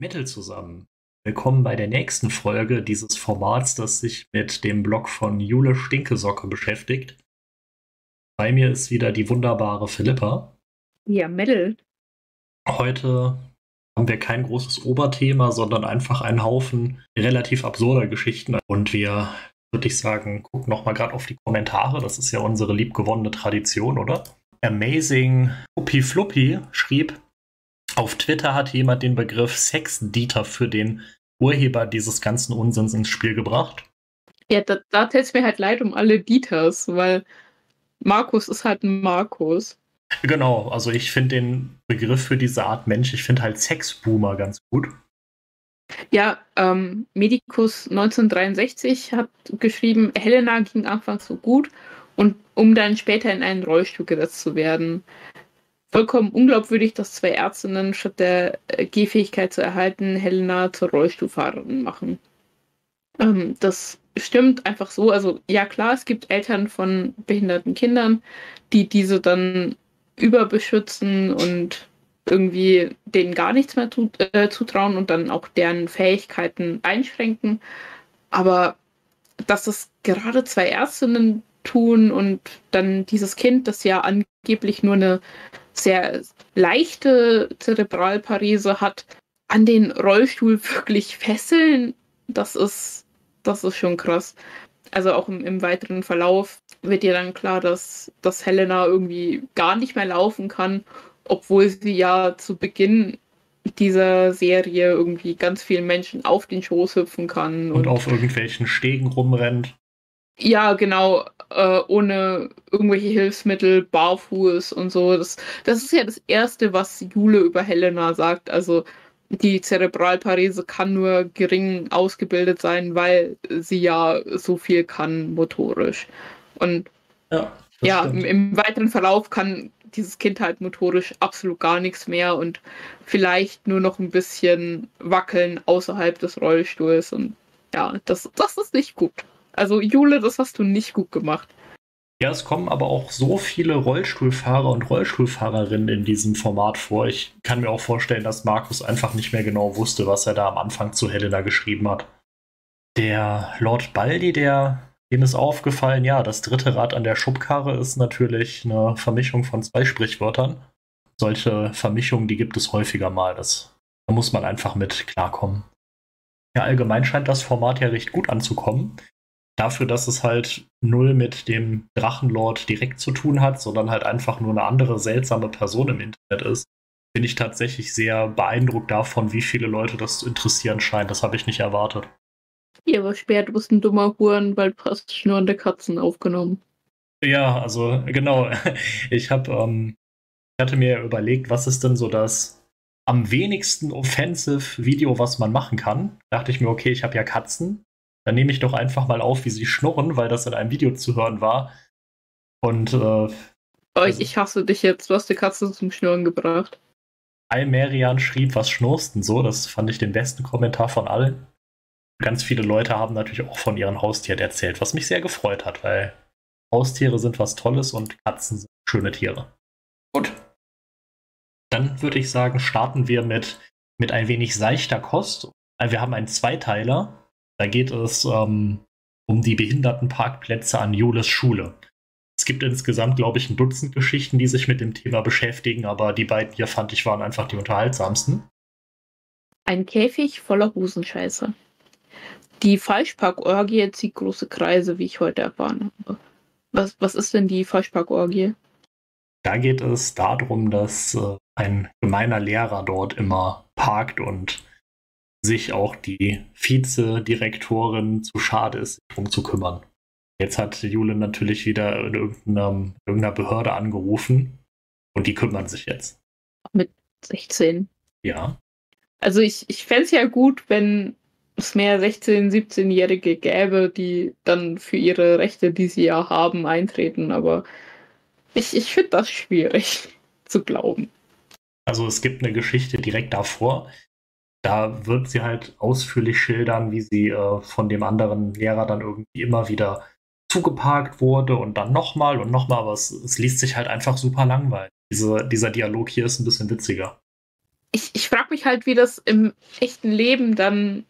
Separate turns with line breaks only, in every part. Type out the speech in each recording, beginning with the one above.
Metal zusammen. Willkommen bei der nächsten Folge dieses Formats, das sich mit dem Blog von Jule Stinkesocke beschäftigt. Bei mir ist wieder die wunderbare Philippa.
Ja, Metal.
Heute haben wir kein großes Oberthema, sondern einfach einen Haufen relativ absurder Geschichten. Und wir, würde ich sagen, gucken nochmal gerade auf die Kommentare. Das ist ja unsere liebgewonnene Tradition, oder? Amazing Fluppy Fluppy schrieb, auf Twitter hat jemand den Begriff Sex-Dieter für den Urheber dieses ganzen Unsinns ins Spiel gebracht.
Ja, da, da tut es mir halt leid um alle Dieters, weil Markus ist halt ein Markus.
Genau, also ich finde den Begriff für diese Art Mensch, ich finde halt Sexboomer ganz gut.
Ja, ähm, Medicus 1963 hat geschrieben, Helena ging anfangs so gut und um dann später in einen Rollstuhl gesetzt zu werden vollkommen unglaubwürdig, dass zwei Ärztinnen statt der äh, Gehfähigkeit zu erhalten, Helena zur Rollstuhlfahrerin machen. Ähm, das stimmt einfach so. Also ja klar, es gibt Eltern von behinderten Kindern, die diese dann überbeschützen und irgendwie denen gar nichts mehr tut, äh, zutrauen und dann auch deren Fähigkeiten einschränken. Aber dass es gerade zwei Ärztinnen tun und dann dieses Kind, das ja angeblich nur eine sehr leichte Zerebralparese hat, an den Rollstuhl wirklich fesseln, das ist, das ist schon krass. Also auch im, im weiteren Verlauf wird dir dann klar, dass, dass Helena irgendwie gar nicht mehr laufen kann, obwohl sie ja zu Beginn dieser Serie irgendwie ganz vielen Menschen auf den Schoß hüpfen kann.
Und, und auf irgendwelchen Stegen rumrennt.
Ja, genau, äh, ohne irgendwelche Hilfsmittel, barfuß und so. Das, das ist ja das Erste, was Jule über Helena sagt. Also die Zerebralparese kann nur gering ausgebildet sein, weil sie ja so viel kann motorisch. Und ja, ja im, im, weiteren Verlauf kann dieses Kind halt motorisch absolut gar nichts mehr und vielleicht nur noch ein bisschen wackeln außerhalb des Rollstuhls. Und ja, das, das ist nicht gut. Also Jule, das hast du nicht gut gemacht.
Ja, es kommen aber auch so viele Rollstuhlfahrer und Rollstuhlfahrerinnen in diesem Format vor. Ich kann mir auch vorstellen, dass Markus einfach nicht mehr genau wusste, was er da am Anfang zu Helena geschrieben hat. Der Lord Baldi, der, dem ist aufgefallen, ja, das dritte Rad an der Schubkarre ist natürlich eine Vermischung von zwei Sprichwörtern. Solche Vermischungen, die gibt es häufiger mal. Das, da muss man einfach mit klarkommen. Ja, allgemein scheint das Format ja recht gut anzukommen dafür, dass es halt null mit dem Drachenlord direkt zu tun hat, sondern halt einfach nur eine andere seltsame Person im Internet ist, bin ich tatsächlich sehr beeindruckt davon, wie viele Leute das zu interessieren scheint. Das habe ich nicht erwartet.
Ja, aber schwer, du bist ein dummer Huren, weil du hast schnurrende Katzen aufgenommen.
Ja, also genau. Ich habe, ähm, ich hatte mir überlegt, was ist denn so das am wenigsten offensive Video, was man machen kann. Da dachte ich mir, okay, ich habe ja Katzen dann nehme ich doch einfach mal auf, wie sie schnurren, weil das in einem Video zu hören war. Und äh, oh,
also, ich hasse dich jetzt, du hast die Katze zum Schnurren gebracht.
Almerian schrieb, was schnurst denn so? Das fand ich den besten Kommentar von allen. Ganz viele Leute haben natürlich auch von ihren Haustieren erzählt, was mich sehr gefreut hat, weil Haustiere sind was Tolles und Katzen sind schöne Tiere. Gut. Dann würde ich sagen, starten wir mit, mit ein wenig seichter Kost. Wir haben einen Zweiteiler da geht es ähm, um die Behindertenparkplätze an Jules Schule. Es gibt insgesamt, glaube ich, ein Dutzend Geschichten, die sich mit dem Thema beschäftigen, aber die beiden hier fand ich waren einfach die unterhaltsamsten.
Ein Käfig voller Hosenscheiße. Die Falschparkorgie zieht große Kreise, wie ich heute erfahren habe. Was, was ist denn die Falschparkorgie?
Da geht es darum, dass äh, ein gemeiner Lehrer dort immer parkt und sich auch die Vizedirektorin zu schade ist, sich darum zu kümmern. Jetzt hat Jule natürlich wieder in irgendeiner, irgendeiner Behörde angerufen und die kümmern sich jetzt.
Mit 16.
Ja.
Also ich, ich fände es ja gut, wenn es mehr 16-, 17-Jährige gäbe, die dann für ihre Rechte, die sie ja haben, eintreten. Aber ich, ich finde das schwierig zu glauben.
Also es gibt eine Geschichte direkt davor da wird sie halt ausführlich schildern, wie sie äh, von dem anderen Lehrer dann irgendwie immer wieder zugeparkt wurde und dann nochmal und nochmal, aber es, es liest sich halt einfach super langweilig. Diese, dieser Dialog hier ist ein bisschen witziger.
ich, ich frage mich halt, wie das im echten Leben dann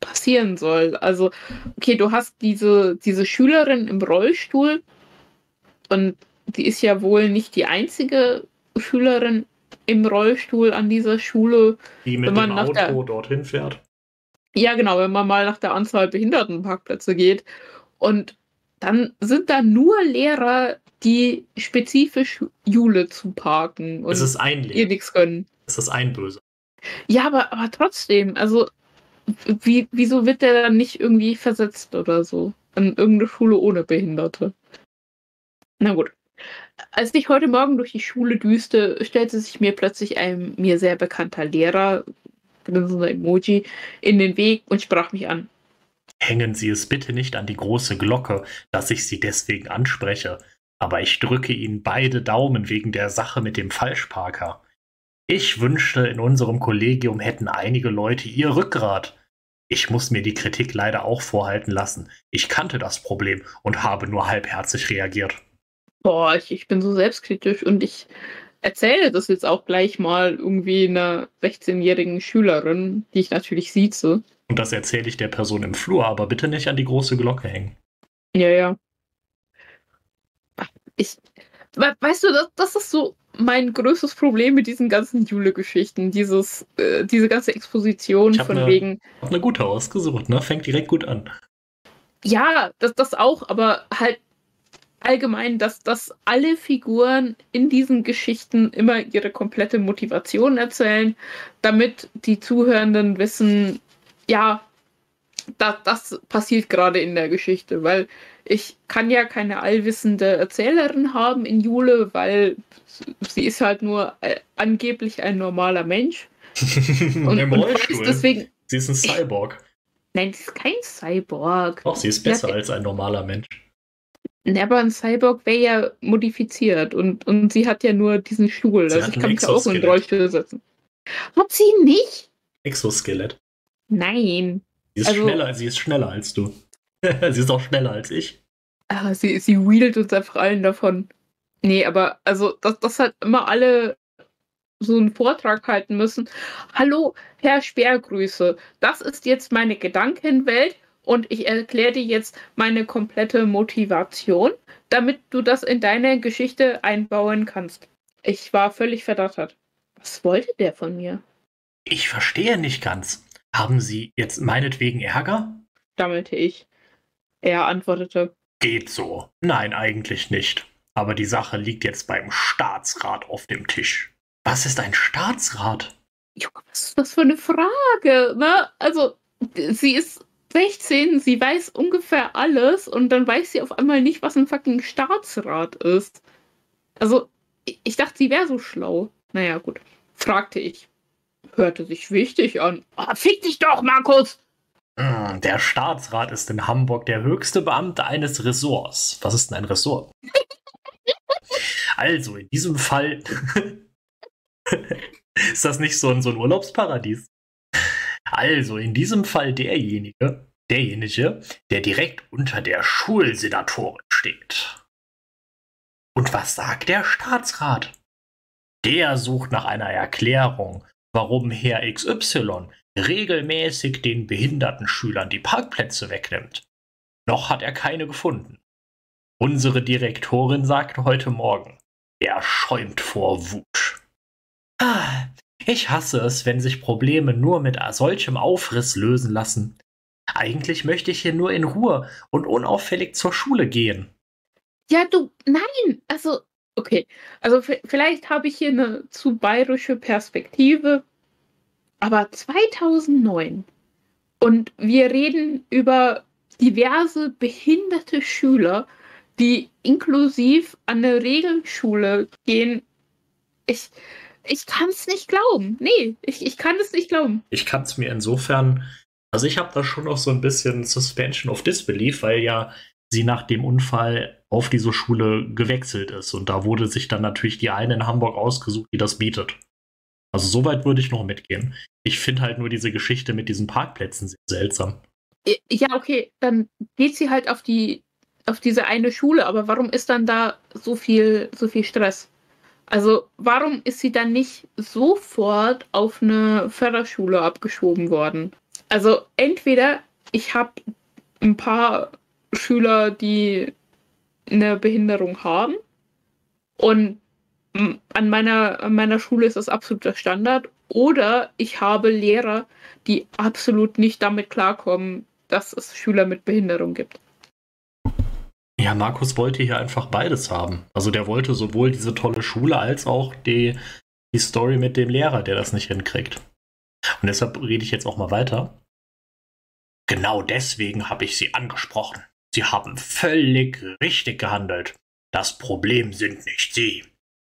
passieren soll. Also, okay, du hast diese, diese Schülerin im Rollstuhl und die ist ja wohl nicht die einzige Schülerin im Rollstuhl an dieser Schule.
Die mit dem Auto der, dorthin fährt.
Ja, genau, wenn man mal nach der Anzahl Behindertenparkplätze geht. Und dann sind da nur Lehrer, die spezifisch Jule zu parken
und es ist ein Lehrer.
ihr nichts können.
Es ist ein Böser.
Ja, aber, aber trotzdem, also wie, wieso wird der dann nicht irgendwie versetzt oder so? An irgendeine Schule ohne Behinderte. Na gut. Als ich heute Morgen durch die Schule düste, stellte sich mir plötzlich ein mir sehr bekannter Lehrer, grinsender Emoji, in den Weg und sprach mich an.
Hängen Sie es bitte nicht an die große Glocke, dass ich Sie deswegen anspreche, aber ich drücke Ihnen beide Daumen wegen der Sache mit dem Falschparker. Ich wünschte, in unserem Kollegium hätten einige Leute ihr Rückgrat. Ich muss mir die Kritik leider auch vorhalten lassen. Ich kannte das Problem und habe nur halbherzig reagiert.
Boah, ich, ich bin so selbstkritisch und ich erzähle das jetzt auch gleich mal irgendwie einer 16-jährigen Schülerin, die ich natürlich sieze.
Und das erzähle ich der Person im Flur, aber bitte nicht an die große Glocke hängen.
Ja, ja. Ich, weißt du, das, das ist so mein größtes Problem mit diesen ganzen Jule-Geschichten. Dieses, äh, diese ganze Exposition von
eine,
wegen.
Ich habe eine gute ausgesucht, ne? Fängt direkt gut an.
Ja, das, das auch, aber halt allgemein, dass, dass alle Figuren in diesen Geschichten immer ihre komplette Motivation erzählen, damit die Zuhörenden wissen, ja, das, das passiert gerade in der Geschichte, weil ich kann ja keine allwissende Erzählerin haben in Jule, weil sie ist halt nur äh, angeblich ein normaler Mensch.
und, Im Rollstuhl. deswegen, sie ist ein Cyborg.
Ich, nein, sie ist kein Cyborg.
Doch, sie ist besser ja, als ein normaler Mensch.
Ne, aber ein Cyborg wäre ja modifiziert und, und sie hat ja nur diesen Stuhl. Also ich kann mich auch in den Rollstuhl setzen. Hat sie nicht?
Exoskelett.
Nein.
Sie ist, also, schneller, sie ist schneller als du. sie ist auch schneller als ich.
Ah, sie, sie wheelt uns einfach allen davon. Nee, aber also, dass, dass halt immer alle so einen Vortrag halten müssen. Hallo, Herr Sperrgrüße. Das ist jetzt meine Gedankenwelt und ich erkläre dir jetzt meine komplette Motivation, damit du das in deine Geschichte einbauen kannst. Ich war völlig verdattert. Was wollte der von mir?
Ich verstehe nicht ganz. Haben Sie jetzt meinetwegen Ärger?
stammelte ich. Er antwortete.
Geht so. Nein, eigentlich nicht. Aber die Sache liegt jetzt beim Staatsrat auf dem Tisch. Was ist ein Staatsrat?
Junge, was ist das für eine Frage? Ne? Also, sie ist 16, sie weiß ungefähr alles und dann weiß sie auf einmal nicht, was ein fucking Staatsrat ist. Also, ich dachte, sie wäre so schlau. Naja, gut. Fragte ich. Hörte sich wichtig an. Oh, fick dich doch, Markus!
Hm, der Staatsrat ist in Hamburg der höchste Beamte eines Ressorts. Was ist denn ein Ressort? also, in diesem Fall ist das nicht so ein, so ein Urlaubsparadies. Also in diesem Fall derjenige, derjenige, der direkt unter der Schulsenatorin steht. Und was sagt der Staatsrat? Der sucht nach einer Erklärung, warum Herr XY regelmäßig den behinderten Schülern die Parkplätze wegnimmt. Noch hat er keine gefunden. Unsere Direktorin sagte heute Morgen, er schäumt vor Wut. Ah, ich hasse es, wenn sich Probleme nur mit solchem Aufriss lösen lassen. Eigentlich möchte ich hier nur in Ruhe und unauffällig zur Schule gehen.
Ja, du, nein, also, okay. Also vielleicht habe ich hier eine zu bayerische Perspektive, aber 2009 und wir reden über diverse behinderte Schüler, die inklusiv an eine Regelschule gehen. Ich, ich kann es nicht glauben. Nee, ich, ich kann es nicht glauben.
Ich kann es mir insofern. Also ich habe da schon noch so ein bisschen Suspension of Disbelief, weil ja sie nach dem Unfall auf diese Schule gewechselt ist. Und da wurde sich dann natürlich die eine in Hamburg ausgesucht, die das bietet. Also so weit würde ich noch mitgehen. Ich finde halt nur diese Geschichte mit diesen Parkplätzen sehr seltsam.
Ja, okay, dann geht sie halt auf die auf diese eine Schule, aber warum ist dann da so viel so viel Stress? Also warum ist sie dann nicht sofort auf eine Förderschule abgeschoben worden? Also entweder ich habe ein paar Schüler, die eine Behinderung haben und an meiner, an meiner Schule ist das absoluter Standard. Oder ich habe Lehrer, die absolut nicht damit klarkommen, dass es Schüler mit Behinderung gibt.
Ja, Markus wollte hier einfach beides haben. Also der wollte sowohl diese tolle Schule als auch die, die Story mit dem Lehrer, der das nicht hinkriegt. Und deshalb rede ich jetzt auch mal weiter. Genau deswegen habe ich Sie angesprochen. Sie haben völlig richtig gehandelt. Das Problem sind nicht Sie.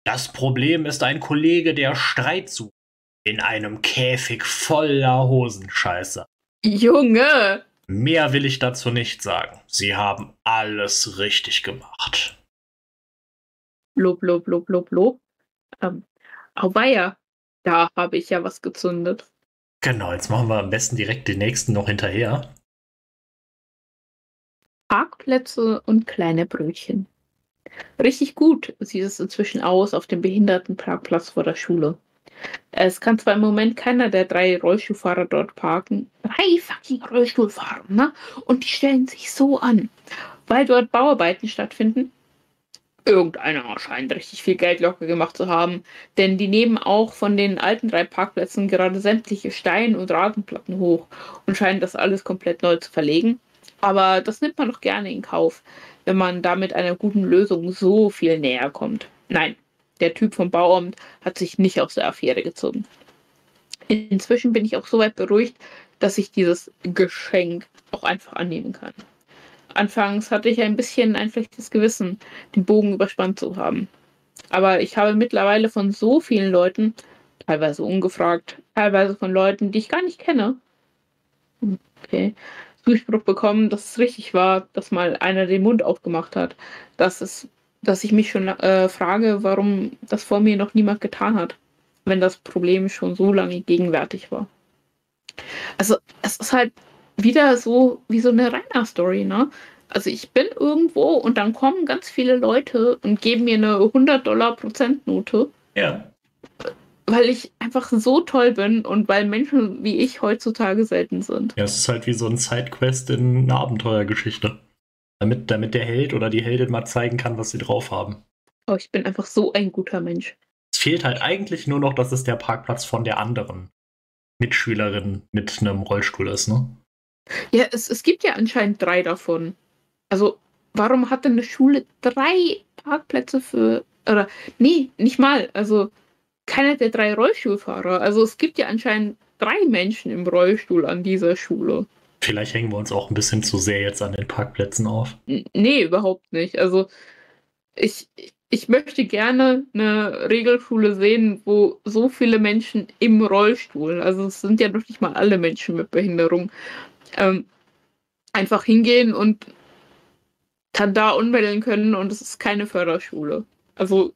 Das Problem ist ein Kollege, der Streit sucht. In einem Käfig voller Hosenscheiße.
Junge!
Mehr will ich dazu nicht sagen. Sie haben alles richtig gemacht.
Lob, Lob, Lob, Lob, Lob. Ähm, auweia, da habe ich ja was gezündet.
Genau, jetzt machen wir am besten direkt den nächsten noch hinterher.
Parkplätze und kleine Brötchen. Richtig gut sieht es inzwischen aus auf dem Behindertenparkplatz vor der Schule. Es kann zwar im Moment keiner der drei Rollstuhlfahrer dort parken. Drei fucking Rollstuhlfahrer, ne? Und die stellen sich so an, weil dort Bauarbeiten stattfinden. Irgendeiner scheint richtig viel Geld locker gemacht zu haben, denn die nehmen auch von den alten drei Parkplätzen gerade sämtliche Stein- und Rasenplatten hoch und scheinen das alles komplett neu zu verlegen. Aber das nimmt man doch gerne in Kauf, wenn man damit einer guten Lösung so viel näher kommt. Nein, der Typ vom Bauamt hat sich nicht aus der Affäre gezogen. Inzwischen bin ich auch so weit beruhigt, dass ich dieses Geschenk auch einfach annehmen kann. Anfangs hatte ich ein bisschen ein schlechtes Gewissen, den Bogen überspannt zu haben. Aber ich habe mittlerweile von so vielen Leuten, teilweise ungefragt, teilweise von Leuten, die ich gar nicht kenne, okay, Zuspruch bekommen, dass es richtig war, dass mal einer den Mund aufgemacht hat, dass es dass ich mich schon äh, frage, warum das vor mir noch niemand getan hat, wenn das Problem schon so lange gegenwärtig war. Also es ist halt wieder so wie so eine Rainer-Story, ne? Also ich bin irgendwo und dann kommen ganz viele Leute und geben mir eine 100 Dollar Prozentnote.
Ja.
Weil ich einfach so toll bin und weil Menschen wie ich heutzutage selten sind.
Ja, es ist halt wie so ein Sidequest in einer Abenteuergeschichte. Damit, damit der Held oder die Heldin mal zeigen kann, was sie drauf haben.
Oh, ich bin einfach so ein guter Mensch.
Es fehlt halt eigentlich nur noch, dass es der Parkplatz von der anderen Mitschülerin mit einem Rollstuhl ist, ne?
Ja, es, es gibt ja anscheinend drei davon. Also, warum hat denn eine Schule drei Parkplätze für. Oder, nee, nicht mal. Also, keiner der drei Rollstuhlfahrer. Also, es gibt ja anscheinend drei Menschen im Rollstuhl an dieser Schule.
Vielleicht hängen wir uns auch ein bisschen zu sehr jetzt an den Parkplätzen auf.
Nee, überhaupt nicht. Also ich, ich möchte gerne eine Regelschule sehen, wo so viele Menschen im Rollstuhl, also es sind ja noch nicht mal alle Menschen mit Behinderung, ähm, einfach hingehen und dann da unmelden können und es ist keine Förderschule. Also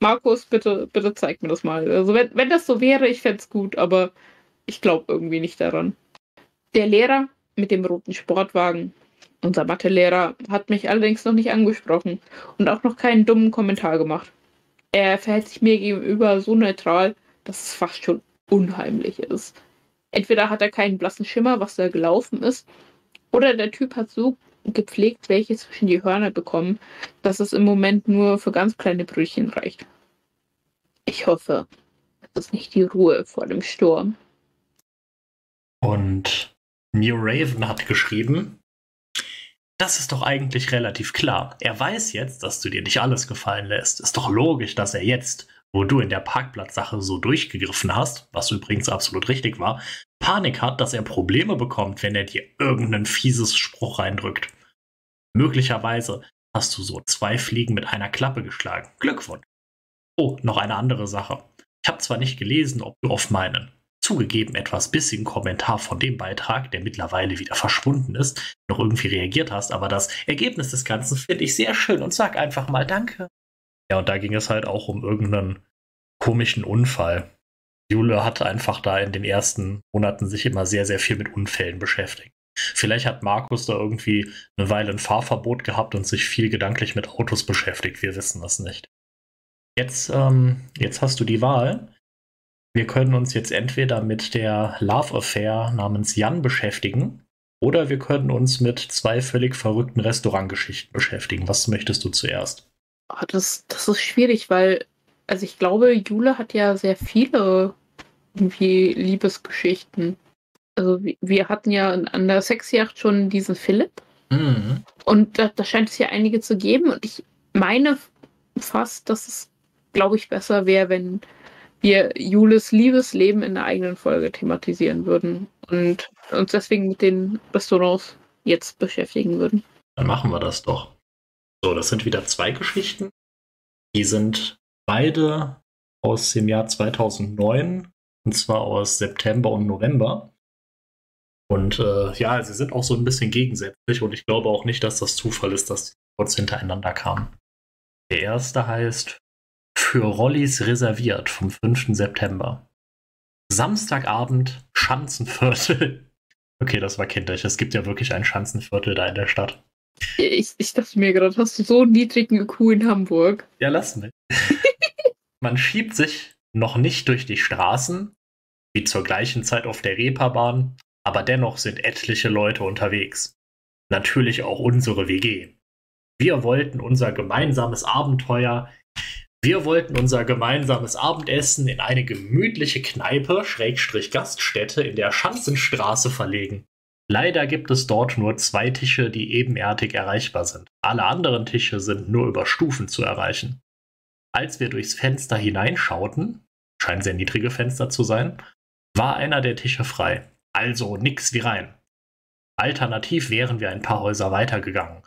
Markus, bitte, bitte zeig mir das mal. Also wenn, wenn das so wäre, ich fände es gut, aber ich glaube irgendwie nicht daran. Der Lehrer mit dem roten Sportwagen. Unser Mathelehrer hat mich allerdings noch nicht angesprochen und auch noch keinen dummen Kommentar gemacht. Er verhält sich mir gegenüber so neutral, dass es fast schon unheimlich ist. Entweder hat er keinen blassen Schimmer, was da gelaufen ist, oder der Typ hat so gepflegt welche zwischen die Hörner bekommen, dass es im Moment nur für ganz kleine Brötchen reicht. Ich hoffe, es ist nicht die Ruhe vor dem Sturm.
Und New Raven hat geschrieben, das ist doch eigentlich relativ klar. Er weiß jetzt, dass du dir nicht alles gefallen lässt. Ist doch logisch, dass er jetzt, wo du in der Parkplatzsache so durchgegriffen hast, was übrigens absolut richtig war, Panik hat, dass er Probleme bekommt, wenn er dir irgendein fieses Spruch reindrückt. Möglicherweise hast du so zwei Fliegen mit einer Klappe geschlagen. Glückwunsch. Oh, noch eine andere Sache. Ich habe zwar nicht gelesen, ob du auf meinen zugegeben etwas bissigen Kommentar von dem Beitrag, der mittlerweile wieder verschwunden ist, noch irgendwie reagiert hast, aber das Ergebnis des Ganzen finde ich sehr schön und sag einfach mal Danke. Ja, und da ging es halt auch um irgendeinen komischen Unfall. Jule hat einfach da in den ersten Monaten sich immer sehr, sehr viel mit Unfällen beschäftigt. Vielleicht hat Markus da irgendwie eine Weile ein Fahrverbot gehabt und sich viel gedanklich mit Autos beschäftigt. Wir wissen das nicht. Jetzt, ähm, jetzt hast du die Wahl. Wir können uns jetzt entweder mit der Love Affair namens Jan beschäftigen oder wir können uns mit zwei völlig verrückten Restaurantgeschichten beschäftigen. Was möchtest du zuerst?
Oh, das, das ist schwierig, weil, also ich glaube, Jule hat ja sehr viele irgendwie Liebesgeschichten. Also wir hatten ja an der Sexjacht schon diesen Philipp. Mhm. Und da, da scheint es ja einige zu geben. Und ich meine fast, dass es, glaube ich, besser wäre, wenn wir Jules Liebesleben in der eigenen Folge thematisieren würden und uns deswegen mit den Restaurants jetzt beschäftigen würden.
Dann machen wir das doch. So, das sind wieder zwei Geschichten. Die sind beide aus dem Jahr 2009 und zwar aus September und November. Und äh, ja, sie sind auch so ein bisschen gegensätzlich und ich glaube auch nicht, dass das Zufall ist, dass die kurz hintereinander kamen. Der erste heißt Für Rollis reserviert vom 5. September. Samstagabend Schanzenviertel. Okay, das war kindlich. Es gibt ja wirklich ein Schanzenviertel da in der Stadt.
Ich, ich dachte mir gerade, hast du so einen niedrigen IQ in Hamburg?
Ja, lass mich. Man schiebt sich noch nicht durch die Straßen, wie zur gleichen Zeit auf der Reeperbahn, aber dennoch sind etliche Leute unterwegs. Natürlich auch unsere WG. Wir wollten unser gemeinsames Abenteuer, wir wollten unser gemeinsames Abendessen in eine gemütliche Kneipe, Schrägstrich Gaststätte in der Schanzenstraße verlegen. Leider gibt es dort nur zwei Tische, die ebenerdig erreichbar sind. Alle anderen Tische sind nur über Stufen zu erreichen. Als wir durchs Fenster hineinschauten, scheinen sehr niedrige Fenster zu sein, war einer der Tische frei. Also nix wie rein. Alternativ wären wir ein paar Häuser weitergegangen.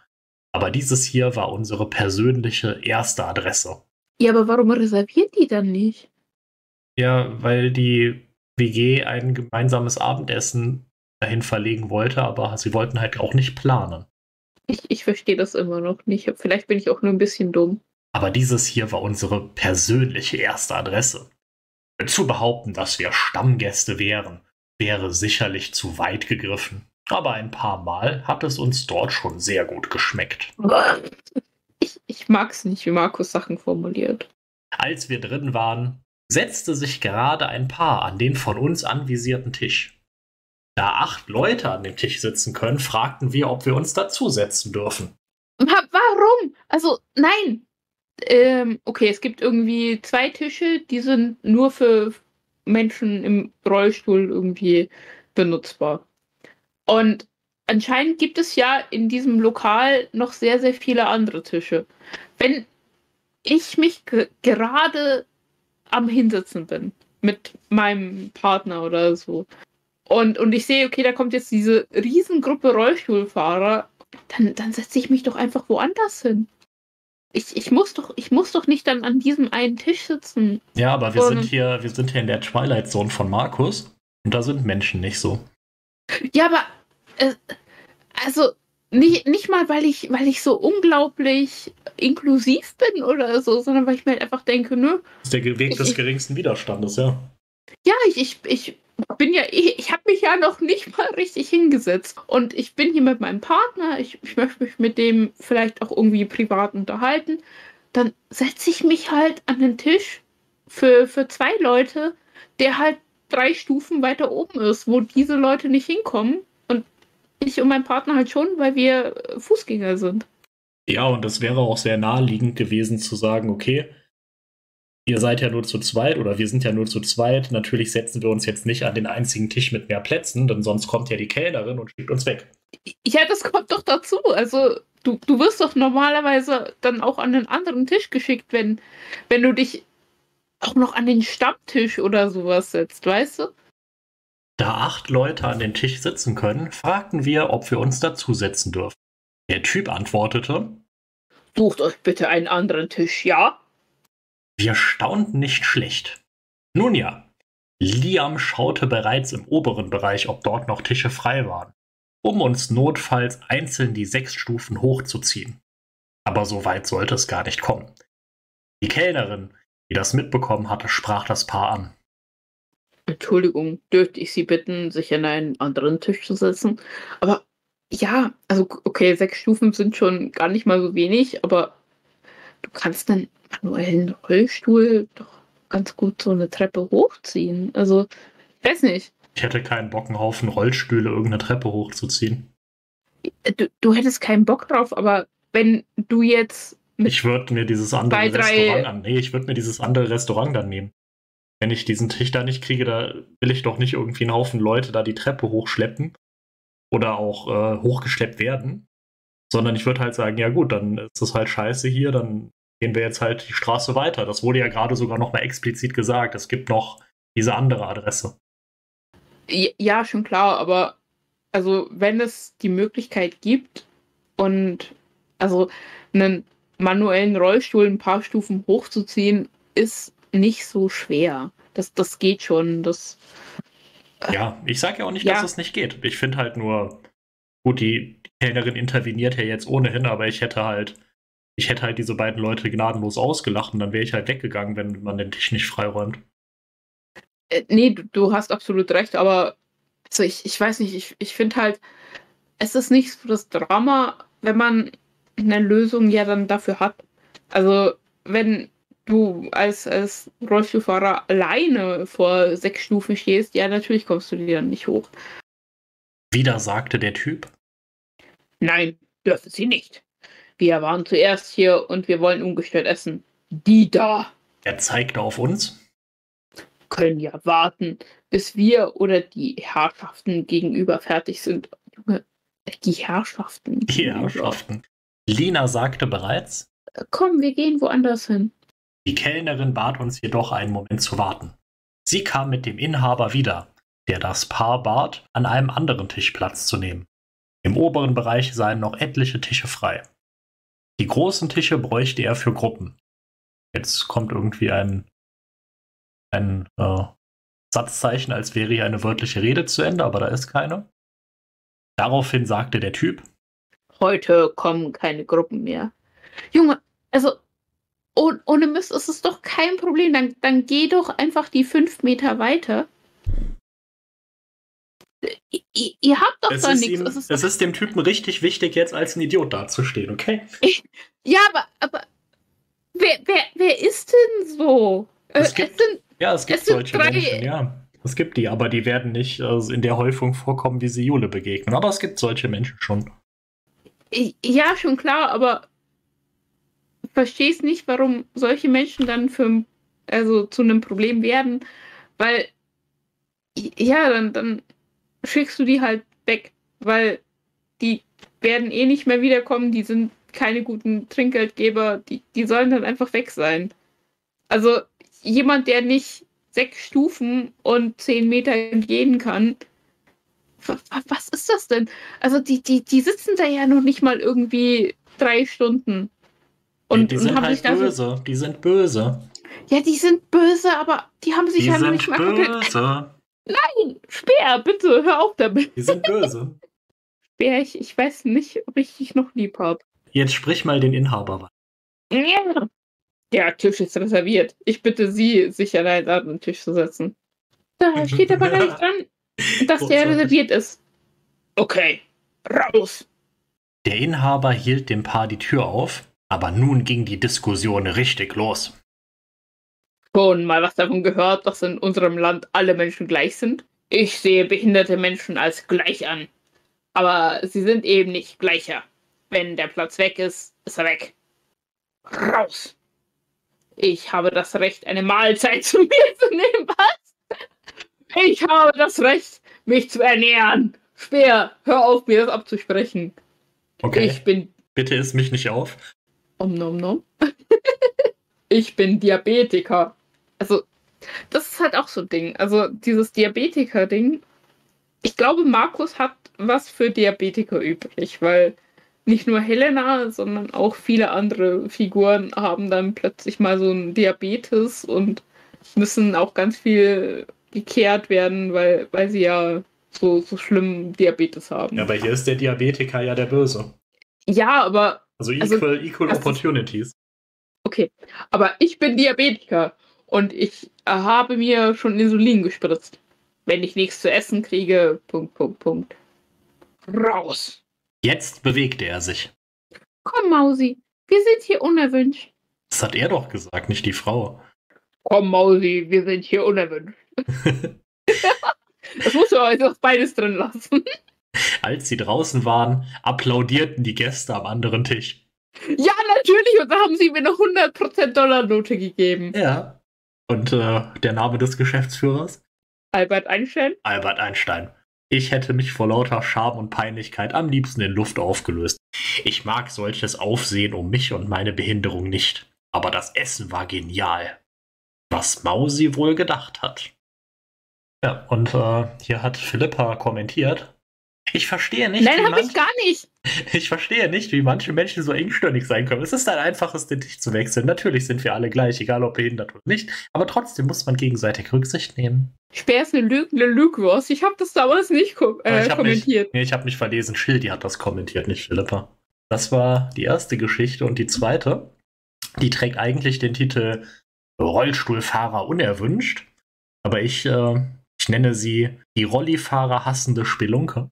Aber dieses hier war unsere persönliche erste Adresse.
Ja, aber warum reserviert die dann nicht?
Ja, weil die WG ein gemeinsames Abendessen dahin verlegen wollte, aber sie wollten halt auch nicht planen.
Ich, ich verstehe das immer noch nicht. Vielleicht bin ich auch nur ein bisschen dumm.
Aber dieses hier war unsere persönliche erste Adresse. Zu behaupten, dass wir Stammgäste wären, wäre sicherlich zu weit gegriffen. Aber ein paar Mal hat es uns dort schon sehr gut geschmeckt.
Ich, ich mag es nicht, wie Markus Sachen formuliert.
Als wir drin waren, setzte sich gerade ein Paar an den von uns anvisierten Tisch. Da acht Leute an dem Tisch sitzen können, fragten wir, ob wir uns dazusetzen dürfen.
Warum? Also, nein. Ähm, okay, es gibt irgendwie zwei Tische, die sind nur für Menschen im Rollstuhl irgendwie benutzbar. Und anscheinend gibt es ja in diesem Lokal noch sehr, sehr viele andere Tische. Wenn ich mich gerade am Hinsitzen bin mit meinem Partner oder so und, und ich sehe, okay, da kommt jetzt diese Riesengruppe Rollstuhlfahrer, dann, dann setze ich mich doch einfach woanders hin. Ich, ich, muss doch, ich muss doch nicht dann an diesem einen Tisch sitzen.
Ja, aber wir sind hier, wir sind hier in der Twilight Zone von Markus und da sind Menschen nicht so.
Ja, aber äh, also nicht, nicht mal, weil ich, weil ich so unglaublich inklusiv bin oder so, sondern weil ich mir halt einfach denke, ne?
Das ist der Weg des ich, geringsten Widerstandes, ja.
Ja, ich, ich, ich bin ja, ich, ich habe mich ja noch nicht mal richtig hingesetzt. Und ich bin hier mit meinem Partner, ich, ich möchte mich mit dem vielleicht auch irgendwie privat unterhalten. Dann setze ich mich halt an den Tisch für, für zwei Leute, der halt drei Stufen weiter oben ist, wo diese Leute nicht hinkommen. Ich und mein Partner halt schon, weil wir Fußgänger sind.
Ja, und es wäre auch sehr naheliegend gewesen zu sagen, okay, ihr seid ja nur zu zweit oder wir sind ja nur zu zweit. Natürlich setzen wir uns jetzt nicht an den einzigen Tisch mit mehr Plätzen, denn sonst kommt ja die Kellnerin und schiebt uns weg.
Ja, das kommt doch dazu. Also du, du wirst doch normalerweise dann auch an den anderen Tisch geschickt, wenn, wenn du dich auch noch an den Stammtisch oder sowas setzt, weißt du?
Da acht Leute an den Tisch sitzen können, fragten wir, ob wir uns dazusetzen dürfen. Der Typ antwortete:
Sucht euch bitte einen anderen Tisch, ja?
Wir staunten nicht schlecht. Nun ja, Liam schaute bereits im oberen Bereich, ob dort noch Tische frei waren, um uns notfalls einzeln die sechs Stufen hochzuziehen. Aber so weit sollte es gar nicht kommen. Die Kellnerin, die das mitbekommen hatte, sprach das Paar an.
Entschuldigung, dürfte ich Sie bitten, sich an einen anderen Tisch zu setzen? Aber ja, also okay, sechs Stufen sind schon gar nicht mal so wenig, aber du kannst einen manuellen Rollstuhl doch ganz gut so eine Treppe hochziehen. Also, ich weiß nicht.
Ich hätte keinen Bock, einen Haufen Rollstühle irgendeine Treppe hochzuziehen.
Du, du hättest keinen Bock drauf, aber wenn du jetzt.
Ich würde mir dieses andere Restaurant an. Nee, ich würde mir dieses andere Restaurant dann nehmen. Wenn ich diesen Tisch da nicht kriege, da will ich doch nicht irgendwie einen Haufen Leute da die Treppe hochschleppen oder auch äh, hochgeschleppt werden. Sondern ich würde halt sagen, ja gut, dann ist das halt scheiße hier, dann gehen wir jetzt halt die Straße weiter. Das wurde ja gerade sogar nochmal explizit gesagt. Es gibt noch diese andere Adresse.
Ja, schon klar, aber also wenn es die Möglichkeit gibt und also einen manuellen Rollstuhl ein paar Stufen hochzuziehen, ist nicht so schwer. Das, das geht schon. Das,
Ja, ich sage ja auch nicht,
Ja.
dass es nicht geht. Ich finde halt nur, gut, die Kellnerin interveniert ja jetzt ohnehin, aber ich hätte halt, ich hätte halt diese beiden Leute gnadenlos ausgelacht und dann wäre ich halt weggegangen, wenn man den Tisch nicht freiräumt.
äh, nee, du, du hast absolut recht, aber also ich, ich weiß nicht, ich, ich finde halt, es ist nicht so das Drama, wenn man eine Lösung ja dann dafür hat. Also wenn du als, als Rollstuhlfahrer alleine vor sechs Stufen stehst, ja, natürlich kommst du dir dann nicht hoch.
Wieder sagte der Typ.
Nein, dürfen sie nicht. Wir waren zuerst hier und wir wollen ungestört essen. Die da
Er zeigte auf uns.
können ja warten, bis wir oder die Herrschaften gegenüber fertig sind. Junge, die Herrschaften.
Die. Herrschaften. Lina sagte bereits,
Komm, wir gehen woanders hin.
Die Kellnerin bat uns jedoch einen Moment zu warten. Sie kam mit dem Inhaber wieder, der das Paar bat, an einem anderen Tisch Platz zu nehmen. Im oberen Bereich seien noch etliche Tische frei. Die großen Tische bräuchte er für Gruppen. Jetzt kommt irgendwie ein, ein äh, Satzzeichen, als wäre hier eine wörtliche Rede zu Ende, aber da ist keine. Daraufhin sagte der Typ,
Heute kommen keine Gruppen mehr. Junge, also oh, ohne Mist ist es doch kein Problem. Dann, dann geh doch einfach die fünf Meter weiter. I- Ihr habt doch
es
da
ist,
nichts.
ihm,
Es ist
es ist dem Typen richtig wichtig, jetzt als ein Idiot dazustehen, okay?
Ja, aber, aber wer, wer, wer ist denn so? Äh,
Es
es
gibt-
sind,
Ja, es gibt
Es
solche
drei-
Menschen, ja. Es gibt die, aber die werden nicht äh, in der Häufung vorkommen, wie sie Jule begegnen. Aber es gibt solche Menschen schon.
ja, schon klar, aber ich verstehe es nicht, warum solche Menschen dann für, also zu einem Problem werden, weil, ja, dann, dann schickst du die halt weg, weil die werden eh nicht mehr wiederkommen, die sind keine guten Trinkgeldgeber, die, die sollen dann einfach weg sein. Also jemand, der nicht sechs Stufen und zehn Meter gehen kann, wa- wa- was ist das denn? Also die, die, die sitzen da ja noch nicht mal irgendwie drei Stunden. Und,
die
und
sind halt
sich dafür.
böse. Die sind böse.
Ja, die sind böse, aber die haben sich
Die
ja noch
sind
nicht mal
böse.
Speer, bitte, hör auf damit.
Die sind böse.
Speer, ich, ich weiß nicht, ob ich dich noch lieb habe.
Jetzt sprich mal den Inhaber. an.
Ja. Der Tisch ist reserviert. Ich bitte Sie, sich an einen anderen Tisch zu setzen. Da steht aber gar nicht dran, dass der reserviert ist. Okay, raus.
Der Inhaber hielt dem Paar die Tür auf, aber nun ging die Diskussion richtig los.
Schon mal was davon gehört, dass in unserem Land alle Menschen gleich sind? Ich sehe behinderte Menschen als gleich an. Aber sie sind eben nicht gleicher. Wenn der Platz weg ist, ist er weg. Raus! Ich habe das Recht, eine Mahlzeit zu mir zu nehmen. Was? Ich habe das Recht, mich zu ernähren. Speer, hör auf, mir das abzusprechen.
Okay,
Ich bin
bitte isst mich nicht auf.
Om nom nom. ich bin Diabetiker. Also, das ist halt auch so ein Ding. Also, dieses Diabetiker-Ding. Ich glaube, Markus hat was für Diabetiker übrig, weil nicht nur Helena, sondern auch viele andere Figuren haben dann plötzlich mal so einen Diabetes und müssen auch ganz viel gekehrt werden, weil, weil sie ja so, so schlimm Diabetes haben.
Ja, aber hier ist der Diabetiker ja der Böse.
ja, aber
Also
Also,
equal, equal
das ist-
opportunities.
Okay, aber ich bin Diabetiker und ich habe mir schon Insulin gespritzt. Wenn ich nichts zu essen kriege, Punkt, Punkt, Punkt. Raus.
Jetzt bewegte er sich.
Komm, Mausi, wir sind hier unerwünscht.
Das hat er doch gesagt, nicht die Frau.
Komm, Mausi, wir sind hier unerwünscht. das muss man also beides drin lassen.
Als sie draußen waren, applaudierten die Gäste am anderen Tisch.
Ja, natürlich. Und da haben sie mir eine 100% Dollar-Note gegeben.
Ja. Und äh, der Name des Geschäftsführers?
Albert Einstein.
Albert Einstein. Ich hätte mich vor lauter Scham und Peinlichkeit am liebsten in Luft aufgelöst. Ich mag solches Aufsehen um mich und meine Behinderung nicht. Aber das Essen war genial. Was Mausi wohl gedacht hat. Ja, und äh, hier hat Philippa kommentiert. Ich verstehe nicht.
Nein, habe ich gar nicht.
Ich verstehe nicht, wie manche Menschen so engstirnig sein können. Es ist ein einfaches, den Tisch zu wechseln. Natürlich sind wir alle gleich, egal ob behindert oder nicht. Aber trotzdem muss man gegenseitig Rücksicht nehmen.
Speer ist eine lügende Lügwurst. Ich habe das damals nicht ko äh,
ich
kommentiert.
Nicht, nee, ich habe nicht verlesen. Schildi hat das kommentiert, nicht Philippa. Das war die erste Geschichte. Und die zweite, die trägt eigentlich den Titel Rollstuhlfahrer unerwünscht. Aber ich, äh, ich nenne sie die Rollifahrer hassende Spelunke.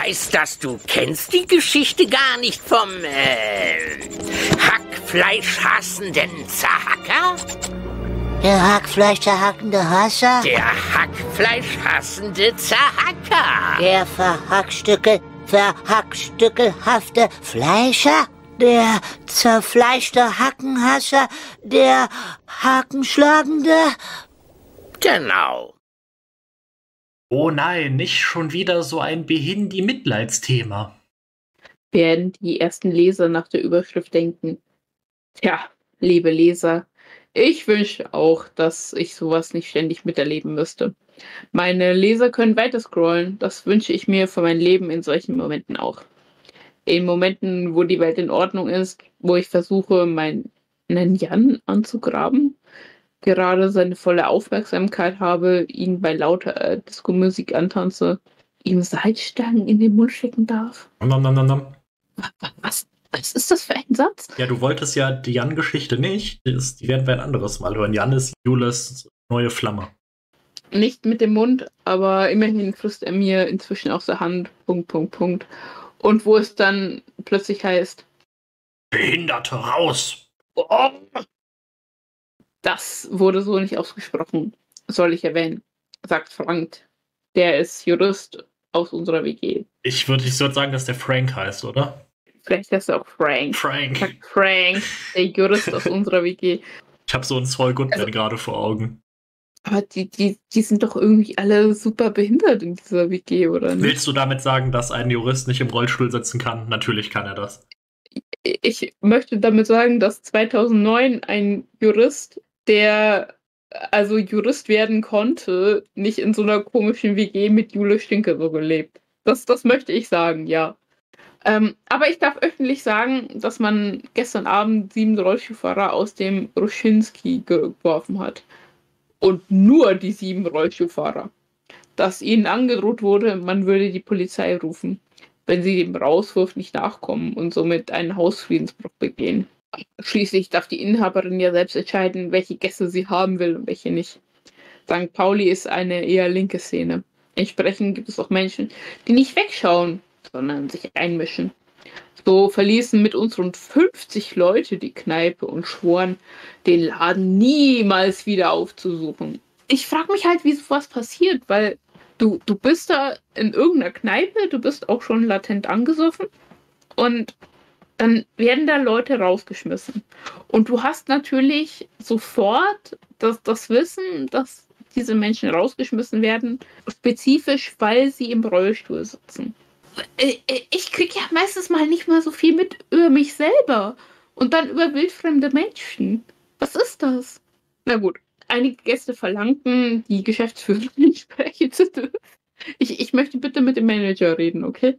Heißt das, du kennst die Geschichte gar nicht vom äh, Hackfleisch hassenden Zahacker?
Der Hackfleisch-zerhackende Hasser?
Der Hackfleisch hassende Zahacker.
Der Verhackstückel, verhackstückelhafte Fleischer? Der zerfleischte Hackenhasser? Der Hakenschlagende?
Genau.
Oh nein, nicht schon wieder so ein Behindi-Mitleidsthema.
Werden die ersten Leser nach der Überschrift denken. Tja, liebe Leser, ich wünsche auch, dass ich sowas nicht ständig miterleben müsste. Meine Leser können weiter scrollen. Das wünsche ich mir für mein Leben in solchen Momenten auch. In Momenten, wo die Welt in Ordnung ist, wo ich versuche, meinen Jan anzugraben, gerade seine volle Aufmerksamkeit habe, ihn bei lauter äh, Disco-Musik antanze, ihm Salzstangen in den Mund stecken darf.
Nom, nom, nom, nom.
Was, was ist das für ein Satz?
Ja, du wolltest ja die Jan-Geschichte nicht. Die werden wir ein anderes Mal hören. Jan ist Jules neue Flamme.
Nicht mit dem Mund, aber immerhin frisst er mir inzwischen aus der Hand. Punkt, Punkt, Punkt. Und wo es dann plötzlich heißt:
Behinderte raus!
Oh, das wurde so nicht ausgesprochen, soll ich erwähnen, sagt Frank. Der ist Jurist aus unserer WG.
Ich würde ich würd sagen, dass der Frank heißt, oder?
Vielleicht heißt er auch Frank.
Frank.
Sagt Frank, der Jurist aus unserer WG.
Ich habe so einen Saul Goodman
Also-
gerade vor Augen.
Aber die, die, die sind doch irgendwie alle super behindert in dieser WG, oder nicht?
Willst du damit sagen, dass ein Jurist nicht im Rollstuhl sitzen kann? Natürlich kann er das.
Ich möchte damit sagen, dass 2009 ein Jurist, der also Jurist werden konnte, nicht in so einer komischen WG mit Jule Stinke so gelebt. Das, das möchte ich sagen, ja. Ähm, aber ich darf öffentlich sagen, dass man gestern Abend sieben Rollstuhlfahrer aus dem Ruschinski geworfen hat. Und nur die sieben Rollstuhlfahrer. Dass ihnen angedroht wurde, man würde die Polizei rufen, wenn sie dem Rauswurf nicht nachkommen und somit einen Hausfriedensbruch begehen. Schließlich darf die Inhaberin ja selbst entscheiden, welche Gäste sie haben will und welche nicht. St. Pauli ist eine eher linke Szene. Entsprechend gibt es auch Menschen, die nicht wegschauen, sondern sich einmischen. So verließen mit uns rund 50 Leute die Kneipe und schworen, den Laden niemals wieder aufzusuchen. Ich frage mich halt, wie sowas passiert, weil du, du bist da in irgendeiner Kneipe, du bist auch schon latent angesoffen und dann werden da Leute rausgeschmissen. Und du hast natürlich sofort das, das Wissen, dass diese Menschen rausgeschmissen werden, spezifisch, weil sie im Rollstuhl sitzen. Äh, äh, Ich kriege ja meistens mal nicht mal so viel mit über mich selber und dann über wildfremde Menschen. Was ist das? Na gut, einige Gäste verlangten, die Geschäftsführerin sprechen zu dürfen. Ich, ich möchte bitte mit dem Manager reden, okay?